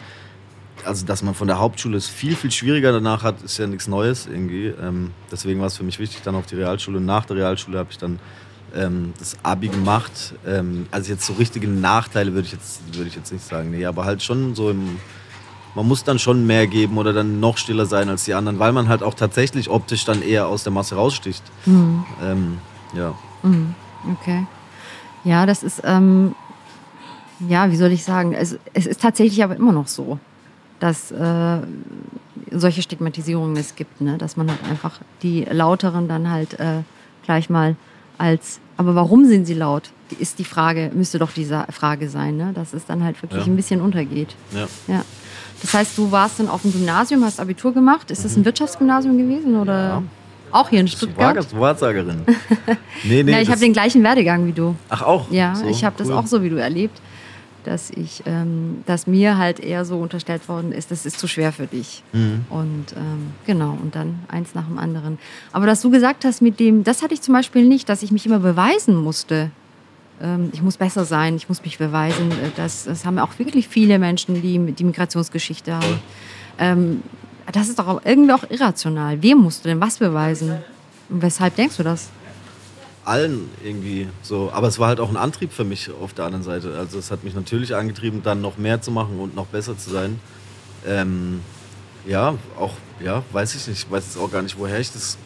also dass man von der Hauptschule es viel, viel schwieriger danach hat, ist ja nichts Neues irgendwie. Ähm, deswegen war es für mich wichtig, dann auf die Realschule. Nach der Realschule habe ich dann ähm, das Abi gemacht. Ähm, also jetzt so richtige Nachteile würde ich, würd ich jetzt nicht sagen. Nee, aber halt schon so im. Man muss dann schon mehr geben oder dann noch stiller sein als die anderen, weil man halt auch tatsächlich optisch dann eher aus der Masse raussticht. Mhm. Ähm, ja. Mhm. Okay. Ja, das ist, ähm, ja, wie soll ich sagen, es, es ist tatsächlich aber immer noch so, dass äh, solche Stigmatisierungen es gibt, ne? dass man halt einfach die Lauteren dann halt äh, gleich mal als, aber warum sind sie laut? Ist die Frage, müsste doch diese Frage sein, ne? dass es dann halt wirklich ja. ein bisschen untergeht. Ja. ja. Das heißt, du warst dann auf dem Gymnasium, hast Abitur gemacht. Ist das ein. Wirtschaftsgymnasium gewesen oder ja. auch hier in Stuttgart? Ich war Wahrsagerin. nee, nee. ja, ich habe den gleichen Werdegang wie du. Ach auch? Ja, so, ich habe cool. das auch so wie du erlebt dass ich, ähm, dass mir halt eher so unterstellt worden ist, das ist zu schwer für dich. Mhm. Und ähm, genau, und dann eins nach dem anderen. Aber dass du gesagt hast mit dem, das hatte ich zum Beispiel nicht, dass ich mich immer beweisen musste. Ähm, ich muss besser sein, ich muss mich beweisen. Äh, das, das haben auch wirklich viele Menschen, die die Migrationsgeschichte haben. Ähm, das ist doch irgendwie auch irrational. Wem musst du denn was beweisen? Weshalb denkst du das? allen irgendwie so. Aber es war halt auch ein Antrieb für mich auf der anderen Seite. Also es hat mich natürlich angetrieben, dann noch mehr zu machen und noch besser zu sein. Ähm, ja, auch, ja, weiß ich nicht. Ich weiß jetzt auch gar nicht, woher ich das.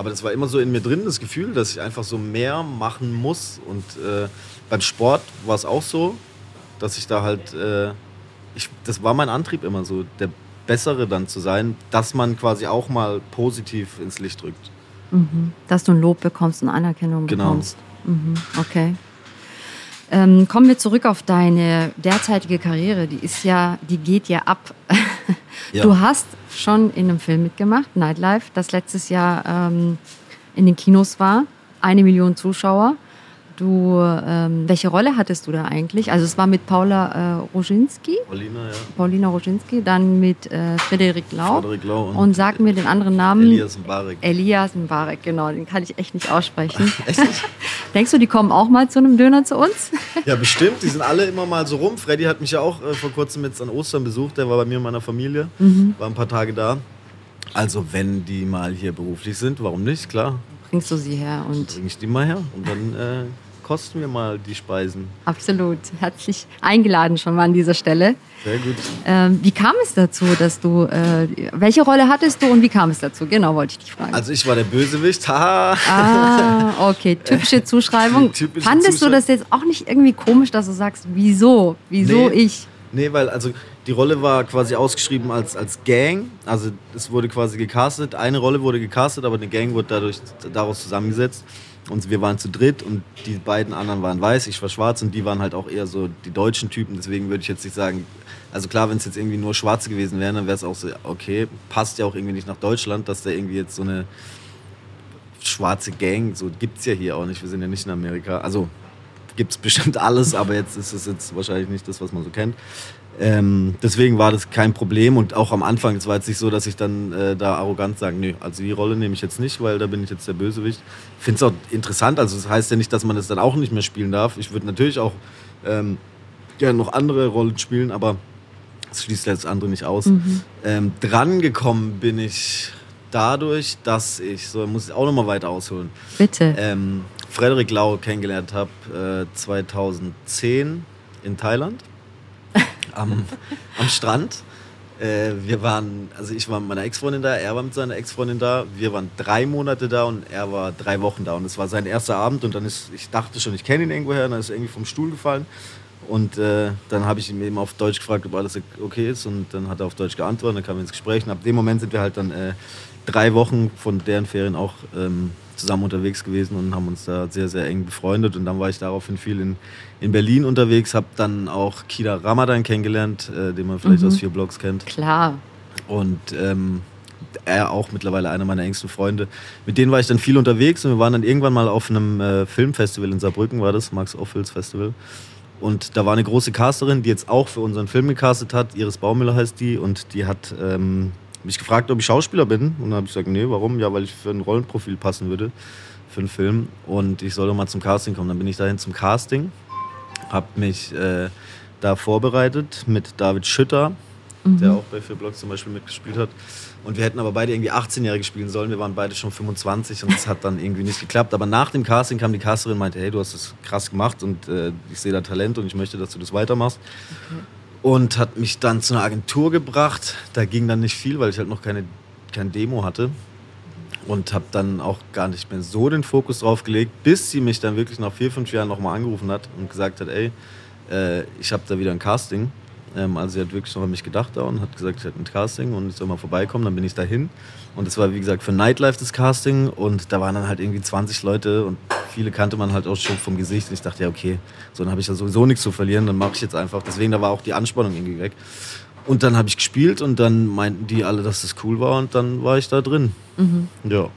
Aber das war immer so in mir drin, das Gefühl, dass ich einfach so mehr machen muss. Und äh, beim Sport war es auch so, dass ich da halt. Äh, ich, das war mein Antrieb immer so, der Bessere dann zu sein, dass man quasi auch mal positiv ins Licht drückt. Mhm. Dass du ein Lob bekommst und Anerkennung genau. bekommst. Mhm. Okay. Ähm, kommen wir zurück auf deine derzeitige Karriere. Die ist ja, die geht ja ab. ja. Du hast schon in einem Film mitgemacht, Nightlife, das letztes Jahr ähm, in den Kinos war. Eine Million Zuschauer. Du, ähm, welche Rolle hattest du da eigentlich? Also es war mit Paula äh, Roginski. Paulina, ja. Paulina Roginski, dann mit äh, Frederik Lau. Frederik Lau und, und sag mir den anderen Namen. Elias Mbarek. Elias Mbarek, genau, den kann ich echt nicht aussprechen. echt nicht? Denkst du, die kommen auch mal zu einem Döner zu uns? ja, bestimmt. Die sind alle immer mal so rum. Freddy hat mich ja auch äh, vor kurzem jetzt an Ostern besucht. Der war bei mir in meiner Familie. Mhm. War ein paar Tage da. Also wenn die mal hier beruflich sind, warum nicht? Klar. Bringst du sie her und. Bring ich die mal her und dann äh, kosten wir mal die Speisen. Absolut. Herzlich eingeladen schon mal an dieser Stelle. Sehr gut. Ähm, wie kam es dazu, dass du, äh, welche Rolle hattest du und wie kam es dazu? Genau, wollte ich dich fragen. Also ich war der Bösewicht. Ha. Ah, okay. Typische Zuschreibung. Typische Fandest Zuschreibung. du das jetzt auch nicht irgendwie komisch, dass du sagst, wieso? Wieso nee. ich? Nee, weil also die Rolle war quasi ausgeschrieben als, als Gang. Also es wurde quasi gecastet. Eine Rolle wurde gecastet, aber eine Gang wurde dadurch, daraus zusammengesetzt. Und wir waren zu dritt und die beiden anderen waren weiß, ich war schwarz und die waren halt auch eher so die deutschen Typen. Deswegen würde ich jetzt nicht sagen, also klar, wenn es jetzt irgendwie nur Schwarze gewesen wären, dann wäre es auch so, okay, passt ja auch irgendwie nicht nach Deutschland, dass da irgendwie jetzt so eine schwarze Gang, so gibt es ja hier auch nicht. Wir sind ja nicht in Amerika. Also gibt es bestimmt alles, aber jetzt ist es jetzt wahrscheinlich nicht das, was man so kennt. Ähm, deswegen war das kein Problem und auch am Anfang, es war jetzt nicht so, dass ich dann äh, da arrogant sage, nee, also die Rolle nehme ich jetzt nicht, weil da bin ich jetzt der Bösewicht. Ich finde es auch interessant, also das heißt ja nicht, dass man das dann auch nicht mehr spielen darf. Ich würde natürlich auch ähm, gerne noch andere Rollen spielen, aber das schließt ja das andere nicht aus. Mhm. Ähm, dran gekommen bin ich dadurch, dass ich, so muss ich auch noch mal weiter ausholen. Bitte. Ähm, Frederik Lau kennengelernt habe äh, 2010 in Thailand am, am Strand. Äh, wir waren, also ich war mit meiner Ex-Freundin da, er war mit seiner Ex-Freundin da. Wir waren drei Monate da und er war drei Wochen da. Und es war sein erster Abend und dann ist, ich dachte schon, ich kenne ihn irgendwoher, dann ist er irgendwie vom Stuhl gefallen Und äh, dann habe ich ihn eben auf Deutsch gefragt, ob alles okay ist. Und dann hat er auf Deutsch geantwortet, dann kamen wir ins Gespräch. Und ab dem Moment sind wir halt dann äh, drei Wochen von deren Ferien auch ähm, zusammen unterwegs gewesen und haben uns da sehr, sehr eng befreundet. Und dann war ich daraufhin viel in, in Berlin unterwegs, habe dann auch Kida Ramadan kennengelernt, äh, den man vielleicht mhm. aus vier Blogs kennt. Klar. Und ähm, er auch mittlerweile einer meiner engsten Freunde. Mit denen war ich dann viel unterwegs und wir waren dann irgendwann mal auf einem äh, Filmfestival in Saarbrücken, war das, Max Ophüls Festival. Und da war eine große Casterin, die jetzt auch für unseren Film gecastet hat. Iris Baumüller heißt die. Und die hat ähm, mich gefragt, ob ich Schauspieler bin. Und dann habe ich gesagt, nee, warum? Ja, weil ich für ein Rollenprofil passen würde für einen Film. Und ich soll doch mal zum Casting kommen. Dann bin ich dahin zum Casting, habe mich äh, da vorbereitet mit David Schütter, mhm. der auch bei vier Blogs zum Beispiel mitgespielt hat. Und wir hätten aber beide irgendwie 18-Jährige spielen sollen. Wir waren beide schon 25 und es hat dann irgendwie nicht geklappt. Aber nach dem Casting kam die Casterin und meinte, hey, du hast das krass gemacht und äh, ich sehe da Talent und ich möchte, dass du das weitermachst. Okay. Und hat mich dann zu einer Agentur gebracht. Da ging dann nicht viel, weil ich halt noch keine, kein Demo hatte. Und habe dann auch gar nicht mehr so den Fokus drauf gelegt, bis sie mich dann wirklich nach vier, fünf Jahren nochmal angerufen hat und gesagt hat, ey, äh, ich habe da wieder ein Casting ähm, also sie hat wirklich noch an mich gedacht da und hat gesagt, ich hätte ein Casting und ich soll mal vorbeikommen. Dann bin ich dahin. Und es war, wie gesagt, für Nightlife das Casting. Und da waren dann halt irgendwie 20 Leute und viele kannte man halt auch schon vom Gesicht. Und ich dachte, ja, okay, so dann habe ich ja sowieso nichts zu verlieren, dann mache ich jetzt einfach. Deswegen, da war auch die Anspannung irgendwie weg. Und dann habe ich gespielt und dann meinten die alle, dass das cool war und dann war ich da drin. Mhm. Ja.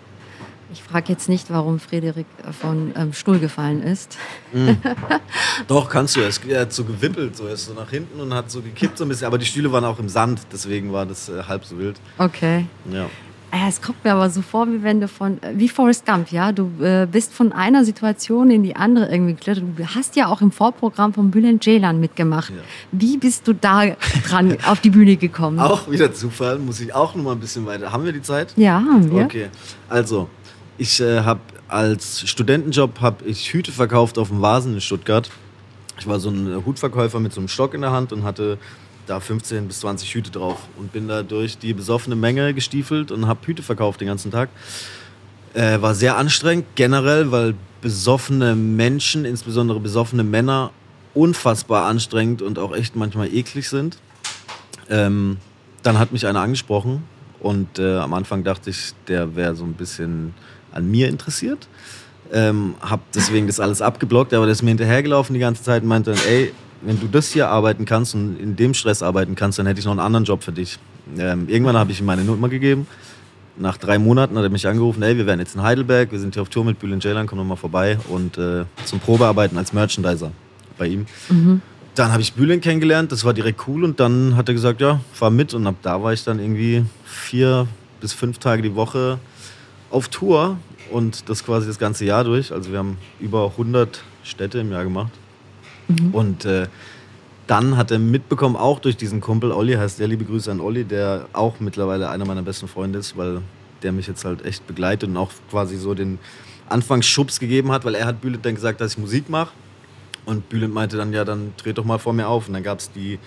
Ich frage jetzt nicht, warum Frederik von ähm, Stuhl gefallen ist. Mhm. Doch, kannst du. Er hat so gewippelt, so er ist so nach hinten und hat so gekippt so ein bisschen. Aber die Stühle waren auch im Sand, deswegen war das äh, halb so wild. Okay. Ja. Äh, es kommt mir aber so vor, wie wenn du von, äh, wie Forrest Gump, ja, du äh, bist von einer Situation in die andere irgendwie geklettert. Du hast ja auch im Vorprogramm von Bülent Ceylan mitgemacht. Ja. Wie bist du da dran auf die Bühne gekommen? Auch wieder Zufall, muss ich auch noch mal ein bisschen weiter. Haben wir die Zeit? Ja, haben wir. Okay, also ich äh, habe als Studentenjob habe ich Hüte verkauft auf dem Vasen in Stuttgart. Ich war so ein Hutverkäufer mit so einem Stock in der Hand und hatte da 15 bis 20 Hüte drauf und bin da durch die besoffene Menge gestiefelt und habe Hüte verkauft den ganzen Tag. Äh, war sehr anstrengend generell, weil besoffene Menschen, insbesondere besoffene Männer, unfassbar anstrengend und auch echt manchmal eklig sind. Ähm, dann hat mich einer angesprochen und äh, am Anfang dachte ich, der wäre so ein bisschen an mir interessiert. Ähm, hab deswegen das alles abgeblockt, aber der ist mir hinterhergelaufen die ganze Zeit und meinte dann, ey, wenn du das hier arbeiten kannst und in dem Stress arbeiten kannst, dann hätte ich noch einen anderen Job für dich. Ähm, irgendwann habe ich ihm meine Nummer gegeben. Nach drei Monaten hat er mich angerufen, ey, wir werden jetzt in Heidelberg, wir sind hier auf Tour mit Bülent Ceylan, komm noch mal vorbei und äh, zum Probearbeiten als Merchandiser bei ihm. Mhm. Dann habe ich Bülent kennengelernt, das war direkt cool und dann hat er gesagt, ja, fahr mit und ab da war ich dann irgendwie vier bis fünf Tage die Woche auf Tour und das quasi das ganze Jahr durch. Also wir haben über 100 Städte im Jahr gemacht. Mhm. Und äh, dann hat er mitbekommen, auch durch diesen Kumpel, Olli heißt der, liebe Grüße an Olli, der auch mittlerweile einer meiner besten Freunde ist, weil der mich jetzt halt echt begleitet und auch quasi so den Anfangsschubs gegeben hat, weil er hat Bülent dann gesagt, dass ich Musik mache. Und Bülent meinte dann, ja, dann dreht doch mal vor mir auf. Und dann gab es die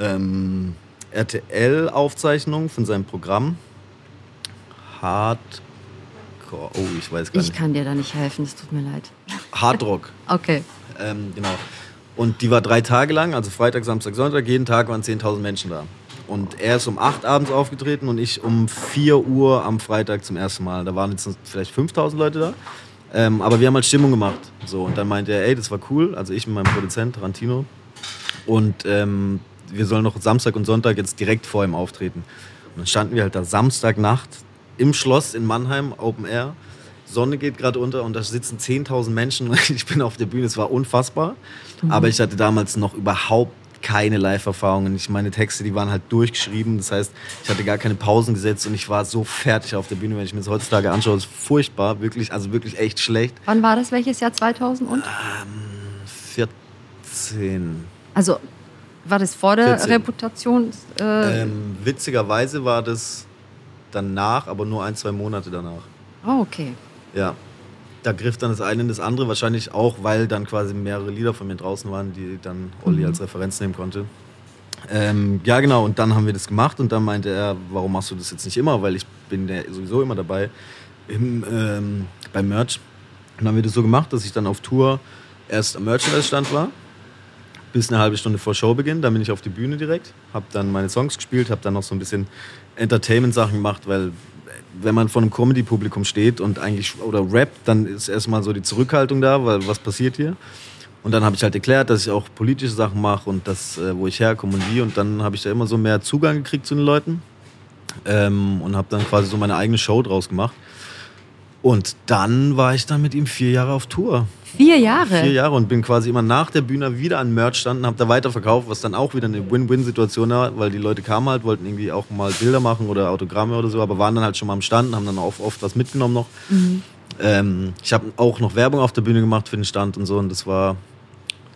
ähm, RTL-Aufzeichnung von seinem Programm. Hard Hardcore. Oh, ich weiß gar nicht. Ich kann dir da nicht helfen, es tut mir leid. Hardrock. okay. Ähm, genau. Und die war drei Tage lang, also Freitag, Samstag, Sonntag. Jeden Tag waren 10.000 Menschen da. Und er ist um 8 abends aufgetreten und ich um 4 Uhr am Freitag zum ersten Mal. Da waren jetzt vielleicht 5000 Leute da. Ähm, aber wir haben halt Stimmung gemacht. So, und dann meinte er, ey, das war cool. Also ich mit meinem Produzent Tarantino. Und ähm, wir sollen noch Samstag und Sonntag jetzt direkt vor ihm auftreten. Und dann standen wir halt da Samstagnacht im Schloss in Mannheim, Open Air. Sonne geht gerade unter und da sitzen 10.000 Menschen. Ich bin auf der Bühne, es war unfassbar. Mhm. Aber ich hatte damals noch überhaupt keine Live-Erfahrungen. Ich meine Texte, die waren halt durchgeschrieben. Das heißt, ich hatte gar keine Pausen gesetzt und ich war so fertig auf der Bühne. Wenn ich mir das heutzutage anschaue, ist furchtbar, wirklich, also wirklich echt schlecht. Wann war das? Welches Jahr? 2000 und? Ähm, 14. Also war das vor der 14. Reputation? Äh ähm, witzigerweise war das danach, aber nur ein, zwei Monate danach. Oh, okay. Ja. Da griff dann das eine in das andere, wahrscheinlich auch, weil dann quasi mehrere Lieder von mir draußen waren, die dann Olli mhm. als Referenz nehmen konnte. Ähm, ja, genau, und dann haben wir das gemacht und dann meinte er, warum machst du das jetzt nicht immer? Weil ich bin ja sowieso immer dabei im, ähm, beim Merch. Und dann haben wir das so gemacht, dass ich dann auf Tour erst am Merchandise-Stand war bis eine halbe Stunde vor Showbeginn. Dann bin ich auf die Bühne direkt, habe dann meine Songs gespielt, habe dann noch so ein bisschen Entertainment-Sachen gemacht, weil wenn man vor einem Comedy-Publikum steht und eigentlich oder rappt, dann ist erstmal so die Zurückhaltung da, weil was passiert hier? Und dann habe ich halt erklärt, dass ich auch politische Sachen mache und das, äh, wo ich herkomme und wie. Und dann habe ich da immer so mehr Zugang gekriegt zu den Leuten ähm, und habe dann quasi so meine eigene Show draus gemacht. Und dann war ich dann mit ihm vier Jahre auf Tour. Vier Jahre? Vier Jahre und bin quasi immer nach der Bühne wieder an Merch standen, habe da weiterverkauft, was dann auch wieder eine Win-Win-Situation war, weil die Leute kamen halt, wollten irgendwie auch mal Bilder machen oder Autogramme oder so, aber waren dann halt schon mal am Stand, haben dann oft, oft was mitgenommen noch. Mhm. Ähm, ich habe auch noch Werbung auf der Bühne gemacht für den Stand und so und das war,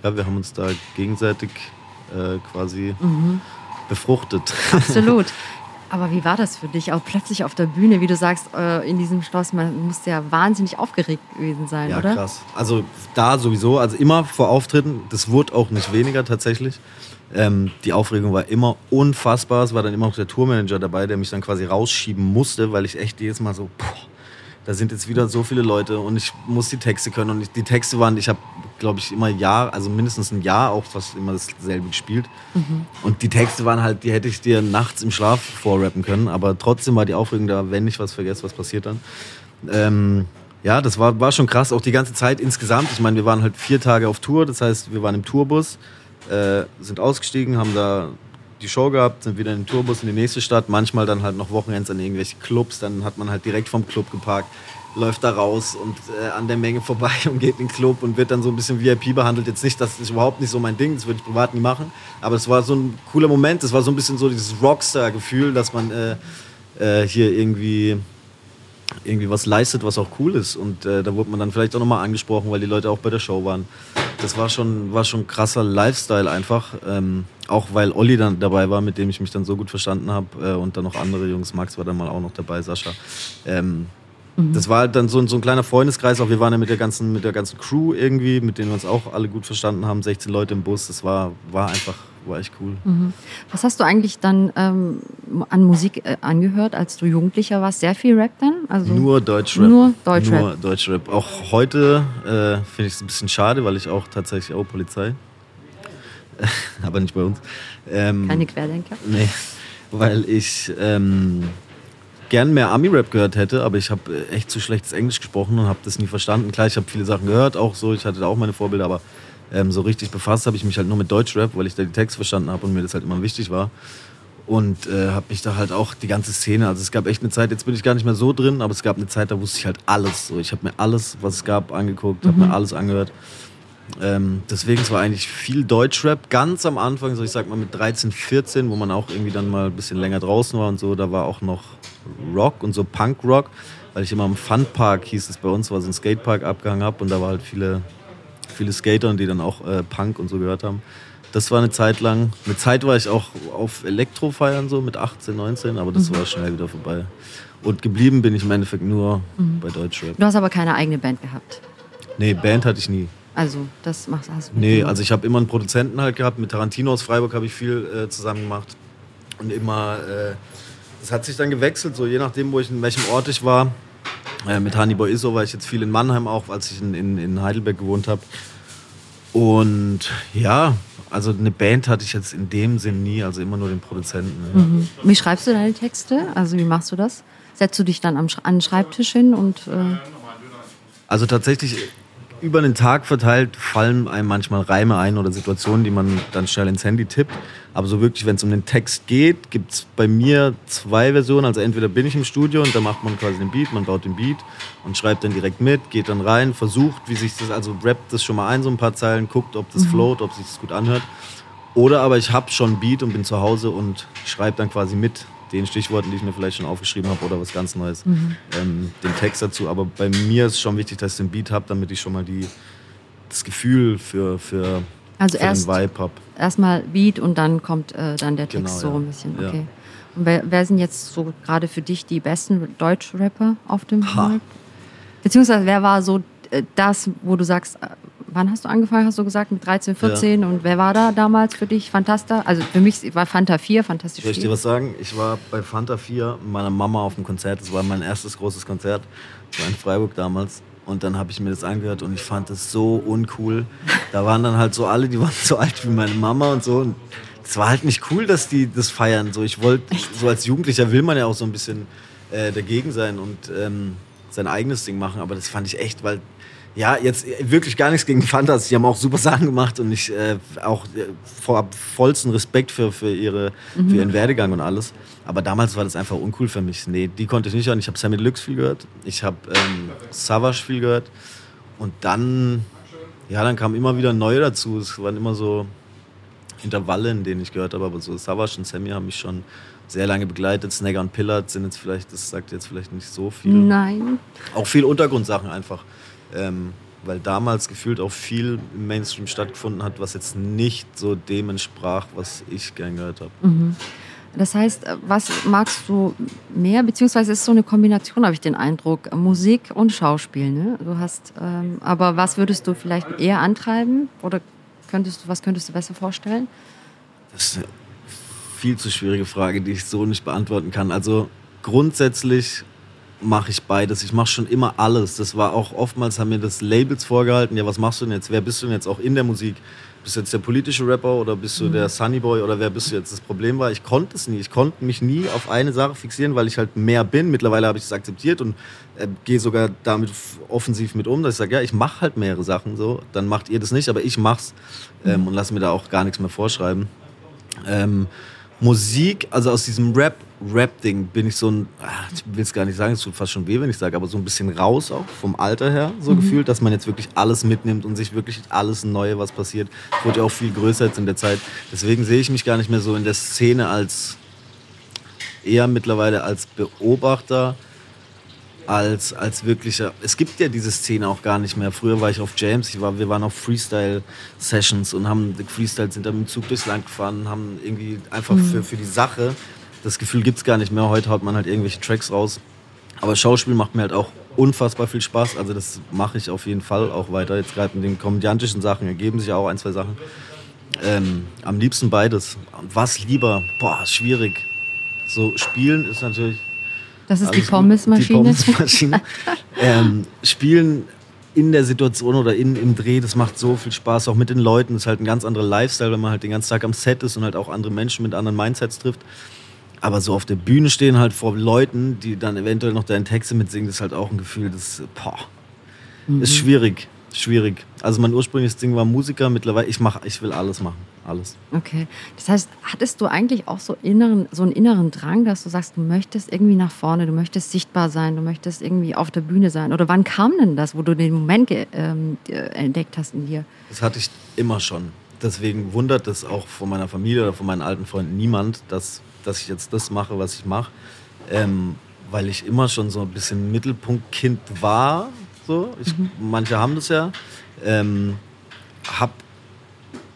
ja, wir haben uns da gegenseitig äh, quasi mhm. befruchtet. Absolut. Aber wie war das für dich, auch plötzlich auf der Bühne, wie du sagst, äh, in diesem Schloss? Man musste ja wahnsinnig aufgeregt gewesen sein, ja, oder? Ja, krass. Also da sowieso, also immer vor Auftritten, das wurde auch nicht weniger tatsächlich. Ähm, die Aufregung war immer unfassbar. Es war dann immer auch der Tourmanager dabei, der mich dann quasi rausschieben musste, weil ich echt jedes Mal so, boah, da sind jetzt wieder so viele Leute und ich muss die Texte können. Und ich, die Texte waren, ich habe, glaube ich, immer Jahr, also mindestens ein Jahr auch fast immer dasselbe gespielt. Mhm. Und die Texte waren halt, die hätte ich dir nachts im Schlaf vorrappen können. Aber trotzdem war die Aufregung da, wenn ich was vergesse, was passiert dann. Ähm, ja, das war, war schon krass, auch die ganze Zeit insgesamt. Ich meine, wir waren halt vier Tage auf Tour, das heißt, wir waren im Tourbus, äh, sind ausgestiegen, haben da die Show gehabt, sind wieder in den Tourbus in die nächste Stadt, manchmal dann halt noch Wochenends an irgendwelche Clubs, dann hat man halt direkt vom Club geparkt, läuft da raus und äh, an der Menge vorbei und geht in den Club und wird dann so ein bisschen VIP behandelt. Jetzt nicht, das ist überhaupt nicht so mein Ding, das würde ich privat nie machen, aber es war so ein cooler Moment, es war so ein bisschen so dieses Rockstar-Gefühl, dass man äh, äh, hier irgendwie irgendwie was leistet, was auch cool ist. Und äh, da wurde man dann vielleicht auch nochmal angesprochen, weil die Leute auch bei der Show waren. Das war schon, war schon krasser Lifestyle einfach. Ähm, auch weil Olli dann dabei war, mit dem ich mich dann so gut verstanden habe. Äh, und dann noch andere Jungs. Max war dann mal auch noch dabei, Sascha. Ähm, mhm. Das war halt dann so, so ein kleiner Freundeskreis. Auch wir waren ja mit der, ganzen, mit der ganzen Crew irgendwie, mit denen wir uns auch alle gut verstanden haben. 16 Leute im Bus. Das war, war einfach war echt cool. Mhm. Was hast du eigentlich dann ähm, an Musik äh, angehört, als du Jugendlicher warst? Sehr viel Rap dann? Also nur Deutschrap. Nur Deutschrap. Nur Deutschrap. Auch heute äh, finde ich es ein bisschen schade, weil ich auch tatsächlich auch Polizei. Aber nicht bei uns. Ähm, Keine Querdenker? Nee, weil ich ähm, gern mehr Ami-Rap gehört hätte, aber ich habe äh, echt zu schlechtes Englisch gesprochen und habe das nie verstanden. Klar, ich habe viele Sachen gehört, auch so, ich hatte da auch meine Vorbilder, aber ähm, so richtig befasst habe ich mich halt nur mit Deutschrap, weil ich da die Texte verstanden habe und mir das halt immer wichtig war. Und äh, habe mich da halt auch die ganze Szene, also es gab echt eine Zeit, jetzt bin ich gar nicht mehr so drin, aber es gab eine Zeit, da wusste ich halt alles. So, ich habe mir alles, was es gab, angeguckt, mhm. habe mir alles angehört. Ähm, deswegen, es war eigentlich viel Deutschrap. Ganz am Anfang, so ich sag mal mit 13, 14, wo man auch irgendwie dann mal ein bisschen länger draußen war und so, da war auch noch Rock und so Punk-Rock, weil ich immer am Funpark, hieß es bei uns, war so ein Skatepark abgehangen habe und da war halt viele viele Skater, die dann auch äh, Punk und so gehört haben. Das war eine Zeit lang. Eine Zeit war ich auch auf Elektrofeiern so mit 18, 19, aber das mhm. war schnell wieder vorbei. Und geblieben bin ich im Endeffekt nur mhm. bei Deutschrap. Du hast aber keine eigene Band gehabt? Nee, Band hatte ich nie. Also, das machst hast du Nee, also ich habe immer einen Produzenten halt gehabt. Mit Tarantino aus Freiburg habe ich viel äh, zusammen gemacht. Und immer, äh, das hat sich dann gewechselt, so je nachdem, wo ich in welchem Ort ich war. Äh, mit Hannibal Isso war ich jetzt viel in Mannheim auch, als ich in, in, in Heidelberg gewohnt habe. Und ja, also eine Band hatte ich jetzt in dem Sinn nie, also immer nur den Produzenten. Ja. Mhm. Wie schreibst du deine Texte? Also wie machst du das? Setzt du dich dann am, an den Schreibtisch hin und... Äh also tatsächlich über den Tag verteilt fallen einem manchmal Reime ein oder Situationen, die man dann schnell ins Handy tippt. Aber so wirklich, wenn es um den Text geht, gibt es bei mir zwei Versionen. Also entweder bin ich im Studio und da macht man quasi den Beat, man baut den Beat und schreibt dann direkt mit, geht dann rein, versucht, wie sich das, also rappt das schon mal ein, so ein paar Zeilen, guckt, ob das mhm. float, ob sich das gut anhört. Oder aber ich habe schon Beat und bin zu Hause und schreibe dann quasi mit den Stichworten, die ich mir vielleicht schon aufgeschrieben habe oder was ganz Neues, mhm. ähm, den Text dazu. Aber bei mir ist es schon wichtig, dass ich den Beat habe, damit ich schon mal die, das Gefühl für, für, also für erst, den Vibe habe. Erstmal Beat und dann kommt äh, dann der Text genau, so ein bisschen. Okay. Ja. Und wer, wer, sind jetzt so gerade für dich die besten Deutsch-Rapper auf dem Markt? Beziehungsweise wer war so äh, das, wo du sagst, äh, wann hast du angefangen, hast du gesagt, mit 13, 14? Ja. Und wer war da damals für dich? Fantasta? Also für mich war Fanta 4 fantastisch. Soll ich dir was sagen? Ich war bei Fanta 4 mit meiner Mama auf dem Konzert. Das war mein erstes großes Konzert. Das war in Freiburg damals. Und dann habe ich mir das angehört und ich fand das so uncool. Da waren dann halt so alle, die waren so alt wie meine Mama und so. Und es war halt nicht cool, dass die das feiern. So, ich wollte, so als Jugendlicher will man ja auch so ein bisschen äh, dagegen sein und ähm, sein eigenes Ding machen. Aber das fand ich echt, weil ja, jetzt wirklich gar nichts gegen Fantas. Die haben auch super Sachen gemacht und ich äh, auch äh, vollsten Respekt für, für, ihre, mhm. für ihren Werdegang und alles. Aber damals war das einfach uncool für mich. Nee, die konnte ich nicht hören. Ich habe Sammy Deluxe viel gehört. Ich habe ähm, Savage viel gehört. Und dann, ja, dann kamen immer wieder neue dazu. Es waren immer so Intervalle, in denen ich gehört habe. Aber so Savage und Sammy haben mich schon sehr lange begleitet. Snagger und Pillard sind jetzt vielleicht, das sagt jetzt vielleicht nicht so viel. Nein. Auch viel Untergrundsachen einfach. Ähm, weil damals gefühlt auch viel im Mainstream stattgefunden hat, was jetzt nicht so dem entsprach, was ich gern gehört habe. Mhm. Das heißt, was magst du mehr, beziehungsweise ist so eine Kombination, habe ich den Eindruck, Musik und Schauspiel. Ne? Du hast, ähm, aber was würdest du vielleicht eher antreiben oder könntest du, was könntest du besser vorstellen? Das ist eine viel zu schwierige Frage, die ich so nicht beantworten kann. Also grundsätzlich mache ich beides. Ich mache schon immer alles. Das war auch oftmals, haben mir das Labels vorgehalten. Ja, was machst du denn jetzt? Wer bist du denn jetzt auch in der Musik? Bist du jetzt der politische Rapper oder bist du mhm. der Sunnyboy oder wer bist du jetzt? Das Problem war, ich konnte es nie. Ich konnte mich nie auf eine Sache fixieren, weil ich halt mehr bin. Mittlerweile habe ich es akzeptiert und äh, gehe sogar damit offensiv mit um, dass ich sage, ja, ich mache halt mehrere Sachen so. Dann macht ihr das nicht, aber ich mach's ähm, und lasse mir da auch gar nichts mehr vorschreiben. Ähm, Musik, also aus diesem Rap, Rap-Ding bin ich so ein, ah, ich will es gar nicht sagen, es tut fast schon weh, wenn ich sage, aber so ein bisschen raus auch vom Alter her, so mhm. gefühlt, dass man jetzt wirklich alles mitnimmt und sich wirklich alles Neue, was passiert, wurde ja auch viel größer jetzt in der Zeit. Deswegen sehe ich mich gar nicht mehr so in der Szene als, eher mittlerweile als Beobachter, als, als wirklicher. Es gibt ja diese Szene auch gar nicht mehr. Früher war ich auf James, ich war, wir waren auf Freestyle-Sessions und haben Freestyle sind dann mit dem Zug durchs Land gefahren, haben irgendwie einfach mhm. für, für die Sache. Das Gefühl gibt es gar nicht mehr. Heute haut man halt irgendwelche Tracks raus. Aber Schauspiel macht mir halt auch unfassbar viel Spaß. Also das mache ich auf jeden Fall auch weiter. Jetzt gerade in den komödiantischen Sachen ergeben sich auch ein, zwei Sachen. Ähm, am liebsten beides. Was lieber? Boah, schwierig. So spielen ist natürlich das ist also die Pommesmaschine. Die Pommesmaschine. ähm, spielen in der Situation oder in, im Dreh, das macht so viel Spaß, auch mit den Leuten. Das ist halt ein ganz anderer Lifestyle, wenn man halt den ganzen Tag am Set ist und halt auch andere Menschen mit anderen Mindsets trifft. Aber so auf der Bühne stehen halt vor Leuten, die dann eventuell noch deine Texte mitsingen, das ist halt auch ein Gefühl, das boah, mhm. ist schwierig schwierig. Also mein ursprüngliches Ding war Musiker, mittlerweile ich mache, ich will alles machen, alles. Okay, das heißt, hattest du eigentlich auch so inneren, so einen inneren Drang, dass du sagst, du möchtest irgendwie nach vorne, du möchtest sichtbar sein, du möchtest irgendwie auf der Bühne sein? Oder wann kam denn das, wo du den Moment ähm, entdeckt hast in dir? Das hatte ich immer schon. Deswegen wundert es auch von meiner Familie oder von meinen alten Freunden niemand, dass, dass ich jetzt das mache, was ich mache. Ähm, weil ich immer schon so ein bisschen Mittelpunktkind war, so. Ich, mhm. Manche haben das ja. Ähm, hab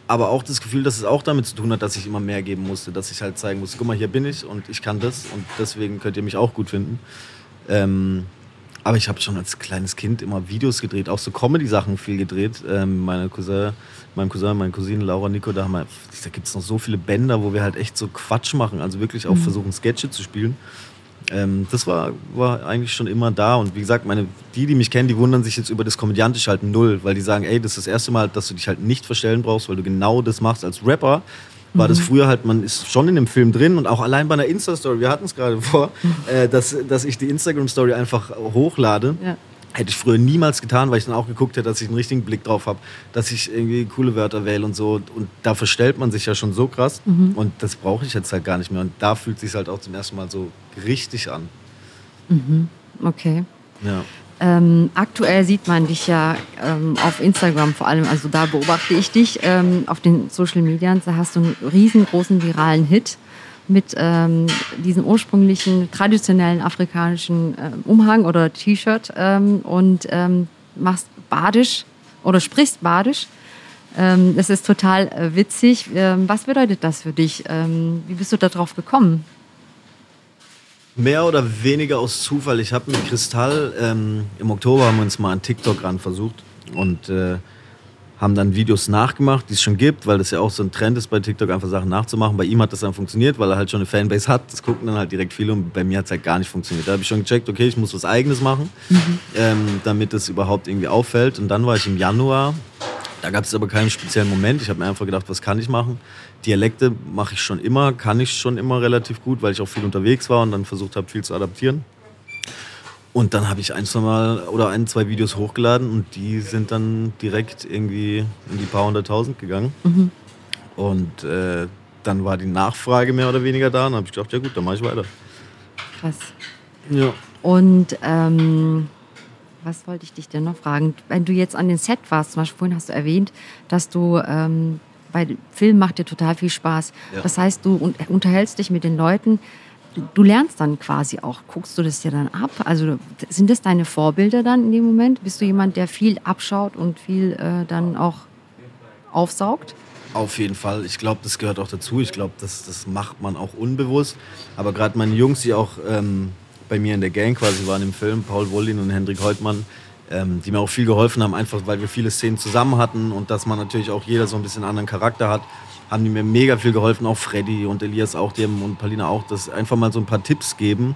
aber auch das Gefühl, dass es auch damit zu tun hat, dass ich immer mehr geben musste, dass ich halt zeigen musste, guck mal, hier bin ich und ich kann das und deswegen könnt ihr mich auch gut finden. Ähm, aber ich habe schon als kleines Kind immer Videos gedreht, auch so Comedy-Sachen viel gedreht. Ähm, meine Cousin, mein Cousin, meine Cousine Laura, Nico, da, da gibt es noch so viele Bänder, wo wir halt echt so Quatsch machen, also wirklich auch mhm. versuchen, Sketche zu spielen ähm, das war, war eigentlich schon immer da. Und wie gesagt, meine, die, die mich kennen, die wundern sich jetzt über das Komödiantisch halt null, weil die sagen, ey, das ist das erste Mal, dass du dich halt nicht verstellen brauchst, weil du genau das machst als Rapper. War mhm. das früher halt, man ist schon in dem Film drin und auch allein bei einer Insta-Story, wir hatten es gerade vor, äh, dass, dass ich die Instagram-Story einfach hochlade. Ja. Hätte ich früher niemals getan, weil ich dann auch geguckt hätte, dass ich einen richtigen Blick drauf habe, dass ich irgendwie coole Wörter wähle und so. Und da verstellt man sich ja schon so krass. Mhm. Und das brauche ich jetzt halt gar nicht mehr. Und da fühlt es sich halt auch zum ersten Mal so richtig an. Mhm. Okay. Ja. Ähm, aktuell sieht man dich ja ähm, auf Instagram vor allem, also da beobachte ich dich ähm, auf den Social Media. Da hast du einen riesengroßen viralen Hit mit ähm, diesem ursprünglichen traditionellen afrikanischen äh, Umhang oder T-Shirt ähm, und ähm, machst Badisch oder sprichst Badisch. Das ist total äh, witzig. Was bedeutet das für dich? Wie bist du darauf gekommen? Mehr oder weniger aus Zufall. Ich habe mit Kristall im Oktober haben wir uns mal an TikTok ran versucht und äh, haben dann Videos nachgemacht, die es schon gibt, weil das ja auch so ein Trend ist bei TikTok, einfach Sachen nachzumachen. Bei ihm hat das dann funktioniert, weil er halt schon eine Fanbase hat. Das gucken dann halt direkt viele und bei mir hat es halt gar nicht funktioniert. Da habe ich schon gecheckt, okay, ich muss was Eigenes machen, mhm. ähm, damit es überhaupt irgendwie auffällt. Und dann war ich im Januar, da gab es aber keinen speziellen Moment. Ich habe mir einfach gedacht, was kann ich machen? Dialekte mache ich schon immer, kann ich schon immer relativ gut, weil ich auch viel unterwegs war und dann versucht habe, viel zu adaptieren. Und dann habe ich ein, zwei Mal oder ein, zwei Videos hochgeladen und die sind dann direkt irgendwie in die paar hunderttausend gegangen. Mhm. Und äh, dann war die Nachfrage mehr oder weniger da und habe ich gedacht, ja gut, dann mache ich weiter. Krass. Ja. Und ähm, was wollte ich dich denn noch fragen? Wenn du jetzt an den Set warst, zum Beispiel vorhin hast du erwähnt, dass du ähm, bei Film macht dir total viel Spaß. Ja. Das heißt, du unterhältst dich mit den Leuten du lernst dann quasi auch, guckst du das dir dann ab? Also sind das deine Vorbilder dann in dem Moment? Bist du jemand, der viel abschaut und viel äh, dann auch aufsaugt? Auf jeden Fall. Ich glaube, das gehört auch dazu. Ich glaube, das, das macht man auch unbewusst. Aber gerade meine Jungs, die auch ähm, bei mir in der Gang quasi waren im Film, Paul Wollin und Hendrik Heutmann, ähm, die mir auch viel geholfen haben, einfach weil wir viele Szenen zusammen hatten und dass man natürlich auch jeder so ein bisschen anderen Charakter hat haben die mir mega viel geholfen, auch Freddy und Elias auch, die haben, und Paulina auch, das einfach mal so ein paar Tipps geben,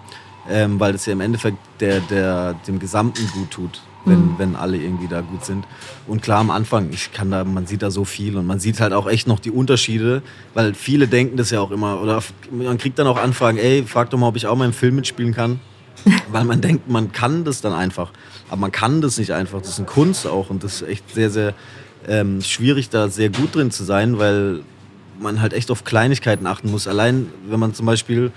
ähm, weil das ja im Endeffekt der, der, dem Gesamten gut tut, wenn, mhm. wenn alle irgendwie da gut sind. Und klar, am Anfang, ich kann da, man sieht da so viel und man sieht halt auch echt noch die Unterschiede, weil viele denken das ja auch immer, oder man kriegt dann auch Anfragen, ey, frag doch mal, ob ich auch mal im Film mitspielen kann. weil man denkt, man kann das dann einfach. Aber man kann das nicht einfach. Das ist eine Kunst auch und das ist echt sehr, sehr ähm, schwierig, da sehr gut drin zu sein, weil man halt echt auf Kleinigkeiten achten muss. Allein, wenn man zum Beispiel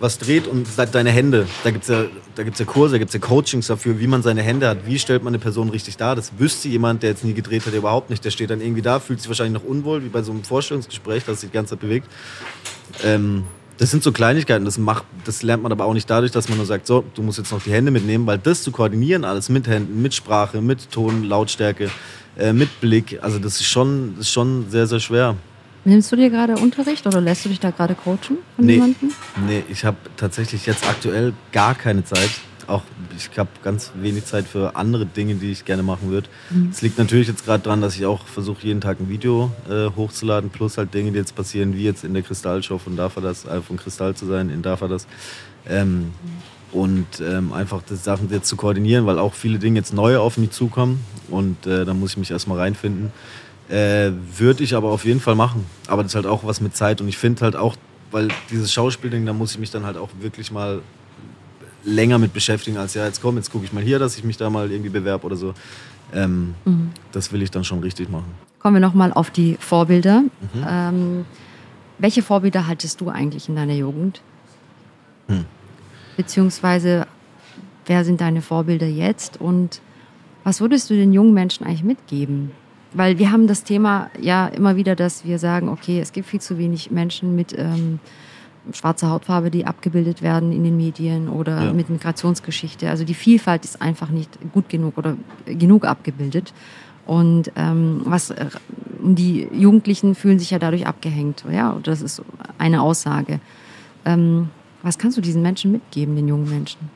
was dreht und sagt, deine Hände, da gibt es ja, ja Kurse, da gibt es ja Coachings dafür, wie man seine Hände hat, wie stellt man eine Person richtig dar. Das wüsste jemand, der jetzt nie gedreht hat, überhaupt nicht. Der steht dann irgendwie da, fühlt sich wahrscheinlich noch unwohl, wie bei so einem Vorstellungsgespräch, das sich die ganze Zeit bewegt. Ähm, das sind so Kleinigkeiten, das, macht, das lernt man aber auch nicht dadurch, dass man nur sagt, so, du musst jetzt noch die Hände mitnehmen, weil das zu koordinieren, alles mit Händen, mit Sprache, mit Ton, Lautstärke, äh, mit Blick, also das ist schon, das ist schon sehr, sehr schwer. Nimmst du dir gerade Unterricht oder lässt du dich da gerade coachen von nee, jemandem? Nee, ich habe tatsächlich jetzt aktuell gar keine Zeit. Auch ich habe ganz wenig Zeit für andere Dinge, die ich gerne machen würde. Mhm. Es mhm. liegt natürlich jetzt gerade daran, dass ich auch versuche, jeden Tag ein Video äh, hochzuladen, plus halt Dinge, die jetzt passieren, wie jetzt in der Kristallshow von Darf er das, äh, von Kristall zu sein, in Darf er das. Ähm. Und ähm, einfach die Sachen jetzt zu koordinieren, weil auch viele Dinge jetzt neu auf mich zukommen. Und äh, da muss ich mich erstmal reinfinden. Äh, Würde ich aber auf jeden Fall machen. Aber das ist halt auch was mit Zeit. Und ich finde halt auch, weil dieses Schauspielding, da muss ich mich dann halt auch wirklich mal länger mit beschäftigen, als ja, jetzt komm, jetzt gucke ich mal hier, dass ich mich da mal irgendwie bewerbe oder so. Ähm, mhm. Das will ich dann schon richtig machen. Kommen wir nochmal auf die Vorbilder. Mhm. Ähm, welche Vorbilder hattest du eigentlich in deiner Jugend? Hm. Beziehungsweise, wer sind deine Vorbilder jetzt und was würdest du den jungen Menschen eigentlich mitgeben? Weil wir haben das Thema ja immer wieder, dass wir sagen, okay, es gibt viel zu wenig Menschen mit ähm, schwarzer Hautfarbe, die abgebildet werden in den Medien oder ja. mit Migrationsgeschichte. Also die Vielfalt ist einfach nicht gut genug oder genug abgebildet. Und ähm, was äh, die Jugendlichen fühlen sich ja dadurch abgehängt. Ja, das ist eine Aussage. Ähm, was kannst du diesen Menschen mitgeben, den jungen Menschen?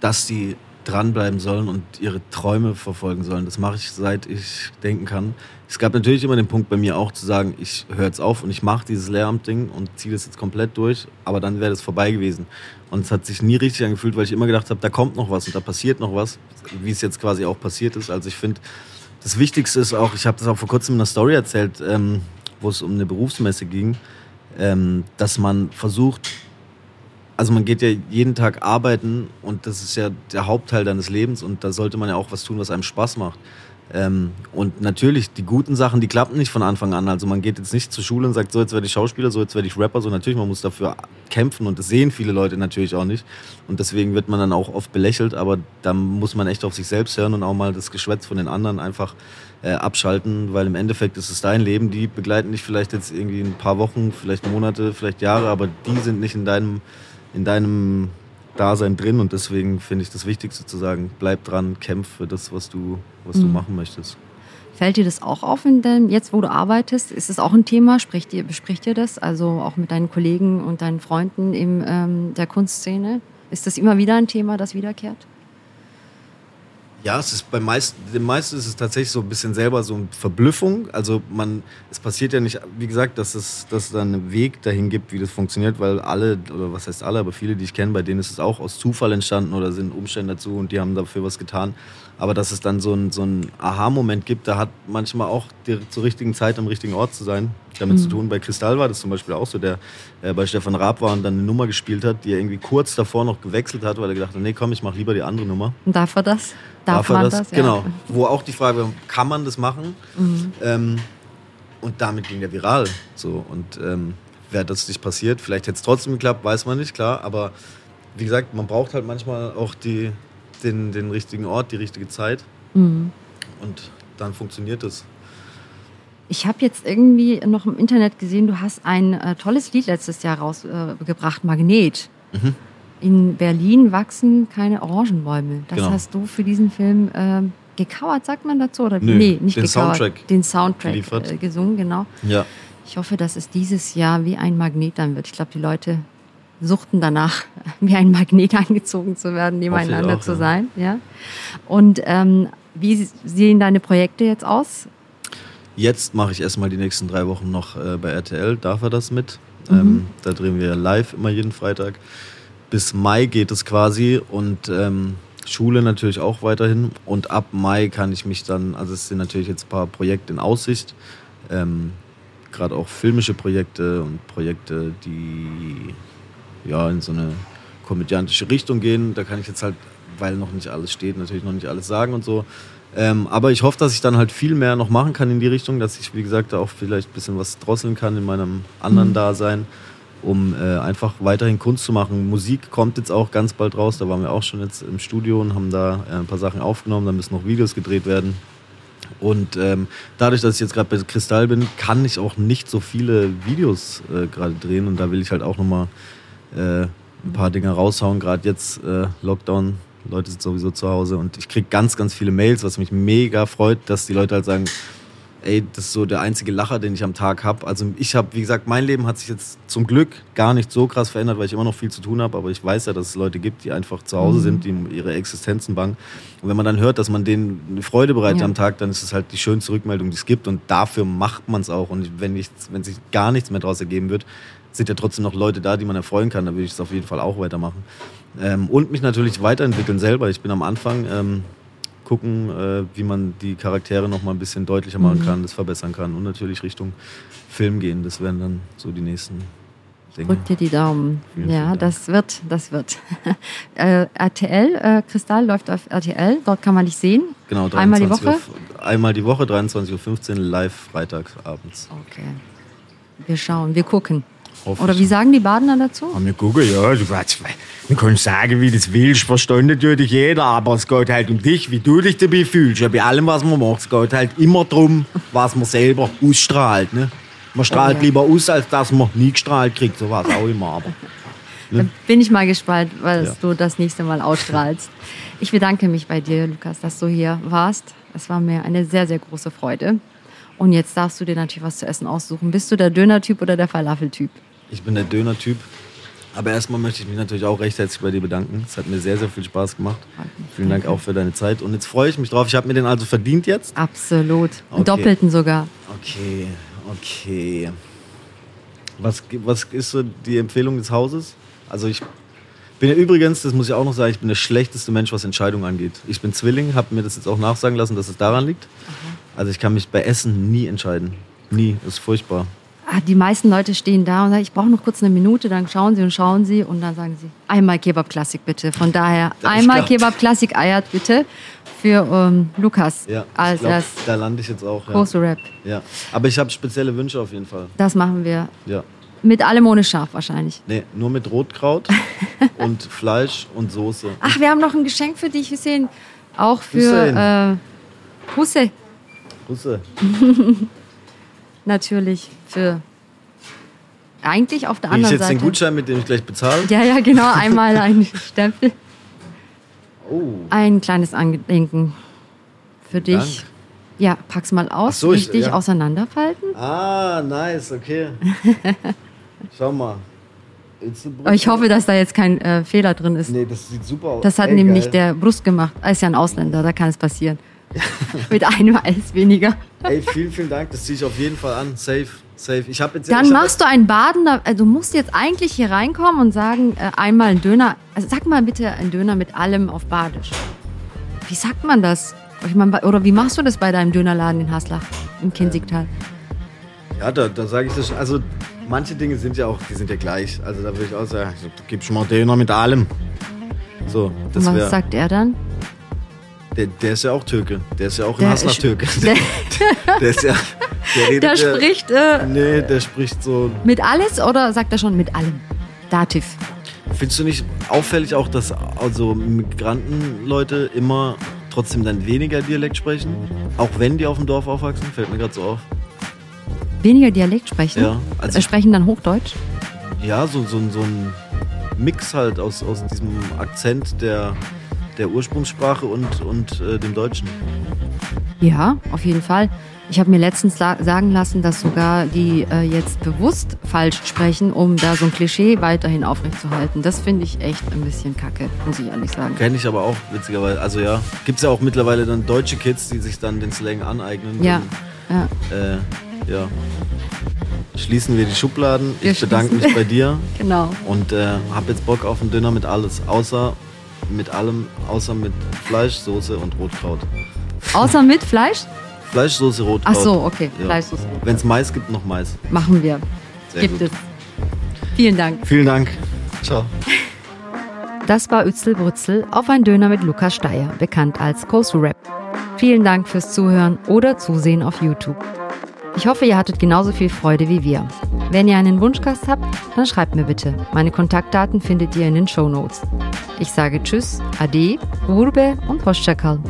Dass sie dranbleiben sollen und ihre Träume verfolgen sollen. Das mache ich seit ich denken kann. Es gab natürlich immer den Punkt bei mir auch zu sagen, ich höre jetzt auf und ich mache dieses Lehramtding und ziehe das jetzt komplett durch, aber dann wäre das vorbei gewesen. Und es hat sich nie richtig angefühlt, weil ich immer gedacht habe, da kommt noch was und da passiert noch was, wie es jetzt quasi auch passiert ist. Also ich finde, das Wichtigste ist auch, ich habe das auch vor kurzem in einer Story erzählt, ähm, wo es um eine Berufsmesse ging, ähm, dass man versucht, also man geht ja jeden Tag arbeiten und das ist ja der Hauptteil deines Lebens und da sollte man ja auch was tun, was einem Spaß macht. Ähm, und natürlich, die guten Sachen, die klappen nicht von Anfang an. Also man geht jetzt nicht zur Schule und sagt, so jetzt werde ich Schauspieler, so jetzt werde ich Rapper. So natürlich, man muss dafür kämpfen und das sehen viele Leute natürlich auch nicht. Und deswegen wird man dann auch oft belächelt, aber da muss man echt auf sich selbst hören und auch mal das Geschwätz von den anderen einfach äh, abschalten, weil im Endeffekt ist es dein Leben. Die begleiten dich vielleicht jetzt irgendwie ein paar Wochen, vielleicht Monate, vielleicht Jahre, aber die sind nicht in deinem in deinem Dasein drin und deswegen finde ich das Wichtigste zu sagen, bleib dran, kämpf für das, was du, was mhm. du machen möchtest. Fällt dir das auch auf, in dem, jetzt wo du arbeitest? Ist es auch ein Thema? Spricht ihr, bespricht ihr das? Also auch mit deinen Kollegen und deinen Freunden in ähm, der Kunstszene? Ist das immer wieder ein Thema, das wiederkehrt? Ja, es ist bei meisten, den meisten ist es tatsächlich so ein bisschen selber so eine Verblüffung. Also man, es passiert ja nicht, wie gesagt, dass es, dass es dann einen Weg dahin gibt, wie das funktioniert, weil alle, oder was heißt alle, aber viele, die ich kenne, bei denen ist es auch aus Zufall entstanden oder sind Umstände dazu und die haben dafür was getan. Aber dass es dann so ein, so ein Aha-Moment gibt, da hat manchmal auch die, zur richtigen Zeit am richtigen Ort zu sein, damit mhm. zu tun. Bei Kristall war das zum Beispiel auch so, der äh, bei Stefan Raab war und dann eine Nummer gespielt hat, die er irgendwie kurz davor noch gewechselt hat, weil er gedacht hat, nee, komm, ich mach lieber die andere Nummer. Und darf er das? Darf, Darf man das? das? Genau. Ja. Wo auch die Frage, kann man das machen? Mhm. Ähm, und damit ging der viral. So. Und ähm, wäre das nicht passiert, vielleicht hätte es trotzdem geklappt, weiß man nicht, klar. Aber wie gesagt, man braucht halt manchmal auch die, den, den richtigen Ort, die richtige Zeit. Mhm. Und dann funktioniert es. Ich habe jetzt irgendwie noch im Internet gesehen, du hast ein äh, tolles Lied letztes Jahr rausgebracht, äh, Magnet. Mhm in Berlin wachsen keine Orangenbäume. Das genau. hast du für diesen Film äh, gecovert, sagt man dazu? Oder? Nö, nee, nicht den gecovert. Soundtrack den Soundtrack äh, gesungen, genau. Ja. Ich hoffe, dass es dieses Jahr wie ein Magnet dann wird. Ich glaube, die Leute suchten danach, wie ein Magnet angezogen zu werden, nebeneinander auch, zu ja. sein. Ja. Und ähm, wie sehen deine Projekte jetzt aus? Jetzt mache ich erstmal die nächsten drei Wochen noch äh, bei RTL, darf er das mit? Mhm. Ähm, da drehen wir live immer jeden Freitag bis Mai geht es quasi und ähm, Schule natürlich auch weiterhin. Und ab Mai kann ich mich dann, also es sind natürlich jetzt ein paar Projekte in Aussicht, ähm, gerade auch filmische Projekte und Projekte, die ja in so eine komödiantische Richtung gehen. Da kann ich jetzt halt, weil noch nicht alles steht, natürlich noch nicht alles sagen und so. Ähm, aber ich hoffe, dass ich dann halt viel mehr noch machen kann in die Richtung, dass ich, wie gesagt, da auch vielleicht ein bisschen was drosseln kann in meinem anderen mhm. Dasein um äh, einfach weiterhin Kunst zu machen. Musik kommt jetzt auch ganz bald raus, da waren wir auch schon jetzt im Studio und haben da äh, ein paar Sachen aufgenommen, da müssen noch Videos gedreht werden. Und ähm, dadurch, dass ich jetzt gerade bei Kristall bin, kann ich auch nicht so viele Videos äh, gerade drehen und da will ich halt auch nochmal äh, ein paar Dinge raushauen. Gerade jetzt äh, Lockdown, Leute sind sowieso zu Hause und ich kriege ganz, ganz viele Mails, was mich mega freut, dass die Leute halt sagen, ey, das ist so der einzige Lacher, den ich am Tag habe. Also ich habe, wie gesagt, mein Leben hat sich jetzt zum Glück gar nicht so krass verändert, weil ich immer noch viel zu tun habe. Aber ich weiß ja, dass es Leute gibt, die einfach zu Hause mhm. sind, die ihre Existenzen bangen. Und wenn man dann hört, dass man denen eine Freude bereitet ja. am Tag, dann ist es halt die schönste Rückmeldung, die es gibt. Und dafür macht man es auch. Und wenn, nichts, wenn sich gar nichts mehr daraus ergeben wird, sind ja trotzdem noch Leute da, die man erfreuen kann. Dann würde ich es auf jeden Fall auch weitermachen. Ähm, und mich natürlich weiterentwickeln selber. Ich bin am Anfang. Ähm, gucken, äh, wie man die Charaktere noch mal ein bisschen deutlicher machen mhm. kann, das verbessern kann und natürlich Richtung Film gehen. Das wären dann so die nächsten Dinge. Drück dir die Daumen. Vielen, ja, vielen das wird, das wird. äh, RTL, äh, Kristall läuft auf RTL, dort kann man dich sehen. Genau, einmal die Woche. Uhr, einmal die Woche, 23.15 Uhr, live freitags abends. Okay. Wir schauen, wir gucken. Oder wie sagen die Badener dazu? Ja, wir gucken, ja. Du, man kann sagen, wie du das willst, versteht natürlich jeder, aber es geht halt um dich, wie du dich dabei fühlst. Ja, bei allem, was man macht, es geht halt immer darum, was man selber ausstrahlt. Ne? Man strahlt oh, ja. lieber aus, als dass man nie gestrahlt kriegt, so war es auch immer. Aber, ne? Bin ich mal gespannt, was ja. du das nächste Mal ausstrahlst. Ich bedanke mich bei dir, Lukas, dass du hier warst. Es war mir eine sehr, sehr große Freude. Und jetzt darfst du dir natürlich was zu essen aussuchen. Bist du der Döner-Typ oder der Falafel-Typ? Ich bin der Döner-Typ. Aber erstmal möchte ich mich natürlich auch recht herzlich bei dir bedanken. Es hat mir sehr, sehr viel Spaß gemacht. Vielen Dank auch für deine Zeit. Und jetzt freue ich mich drauf. Ich habe mir den also verdient jetzt. Absolut. Okay. Doppelten sogar. Okay, okay. Was, was ist so die Empfehlung des Hauses? Also ich bin ja übrigens, das muss ich auch noch sagen, ich bin der schlechteste Mensch, was Entscheidungen angeht. Ich bin Zwilling, habe mir das jetzt auch nachsagen lassen, dass es daran liegt. Aha. Also ich kann mich bei Essen nie entscheiden. Nie. Das ist furchtbar. Ah, die meisten Leute stehen da und sagen, ich brauche noch kurz eine Minute, dann schauen sie und schauen sie und dann sagen sie, einmal Kebab Klassik bitte. Von daher, einmal Kebab Klassik eiert bitte für ähm, Lukas ja, als glaub, Da lande ich jetzt auch. Ja. Große Rap. Ja, aber ich habe spezielle Wünsche auf jeden Fall. Das machen wir. Ja. Mit allem ohne Schaf wahrscheinlich. Nee, nur mit Rotkraut und Fleisch und Soße. Ach, wir haben noch ein Geschenk für dich, Hussein. Auch für äh, Husse. Husse. natürlich für eigentlich auf der anderen Seite. Ist jetzt den Gutschein, mit dem ich gleich bezahle? Ja, ja, genau. Einmal ein Stempel. Oh. Ein kleines Angedenken für dich. Dank. Ja, pack's mal aus. So, Richtig ich, ja. auseinanderfalten. Ah, nice, okay. Schau mal. Ich hoffe, dass da jetzt kein äh, Fehler drin ist. Nee, das sieht super aus. Das hat Ey, nämlich geil. der Brust gemacht. Er ist ja ein Ausländer, da kann es passieren. Mit einem Eis weniger. Ey, vielen, vielen Dank. Das ziehe ich auf jeden Fall an. Safe, safe. Ich habe jetzt. Dann machst du einen Baden, da- also du musst jetzt eigentlich hier reinkommen und sagen, äh, einmal ein Döner, also sag mal bitte ein Döner mit allem auf Badisch. Wie sagt man das? Ich mein, oder wie machst du das bei deinem Dönerladen in Haslach im Kinzigtal? Ja, da, da sage ich das schon. Also, manche Dinge sind ja auch, die sind ja gleich. Also, da würde ich auch sagen, du gibst mal Döner mit allem. So, das und was sagt er dann? Der, der ist ja auch Türke. Der ist ja auch ein Der Hassler ist- Türke. Der, Der ist ja. Der, redet der spricht äh, Nee, der spricht so. mit alles oder sagt er schon mit allem? Dativ. Findest du nicht auffällig auch, dass also Migrantenleute immer trotzdem dann weniger Dialekt sprechen? Auch wenn die auf dem Dorf aufwachsen? Fällt mir gerade so auf. Weniger Dialekt sprechen? Ja, also äh, sprechen dann Hochdeutsch? Ja, so, so, so ein Mix halt aus, aus diesem Akzent der, der Ursprungssprache und, und äh, dem Deutschen. Ja, auf jeden Fall. Ich habe mir letztens la- sagen lassen, dass sogar die äh, jetzt bewusst falsch sprechen, um da so ein Klischee weiterhin aufrechtzuerhalten. Das finde ich echt ein bisschen kacke, muss ich ehrlich sagen. Kenne ich aber auch, witzigerweise. Also ja, gibt es ja auch mittlerweile dann deutsche Kids, die sich dann den Slang aneignen. Ja, ja. Dann, äh, ja. Schließen wir die Schubladen. Wir ich bedanke mich bei dir Genau. und äh, habe jetzt Bock auf einen Döner mit alles. Außer mit allem, außer mit Fleisch, Soße und Rotkraut. Außer mit Fleisch? Fleisch, Soße, Rotkraut. Ach so, okay. Ja. Fleischsoße. Wenn es Mais gibt, noch Mais. Machen wir. Sehr Gibt gut. es. Vielen Dank. Vielen Dank. Ciao. Das war Ützelbrützel auf ein Döner mit Lukas Steyer, bekannt als Kosu Rap. Vielen Dank fürs Zuhören oder Zusehen auf YouTube. Ich hoffe, ihr hattet genauso viel Freude wie wir. Wenn ihr einen Wunschgast habt, dann schreibt mir bitte. Meine Kontaktdaten findet ihr in den Show Notes. Ich sage Tschüss, Ade, Urbe und Hoşça kal.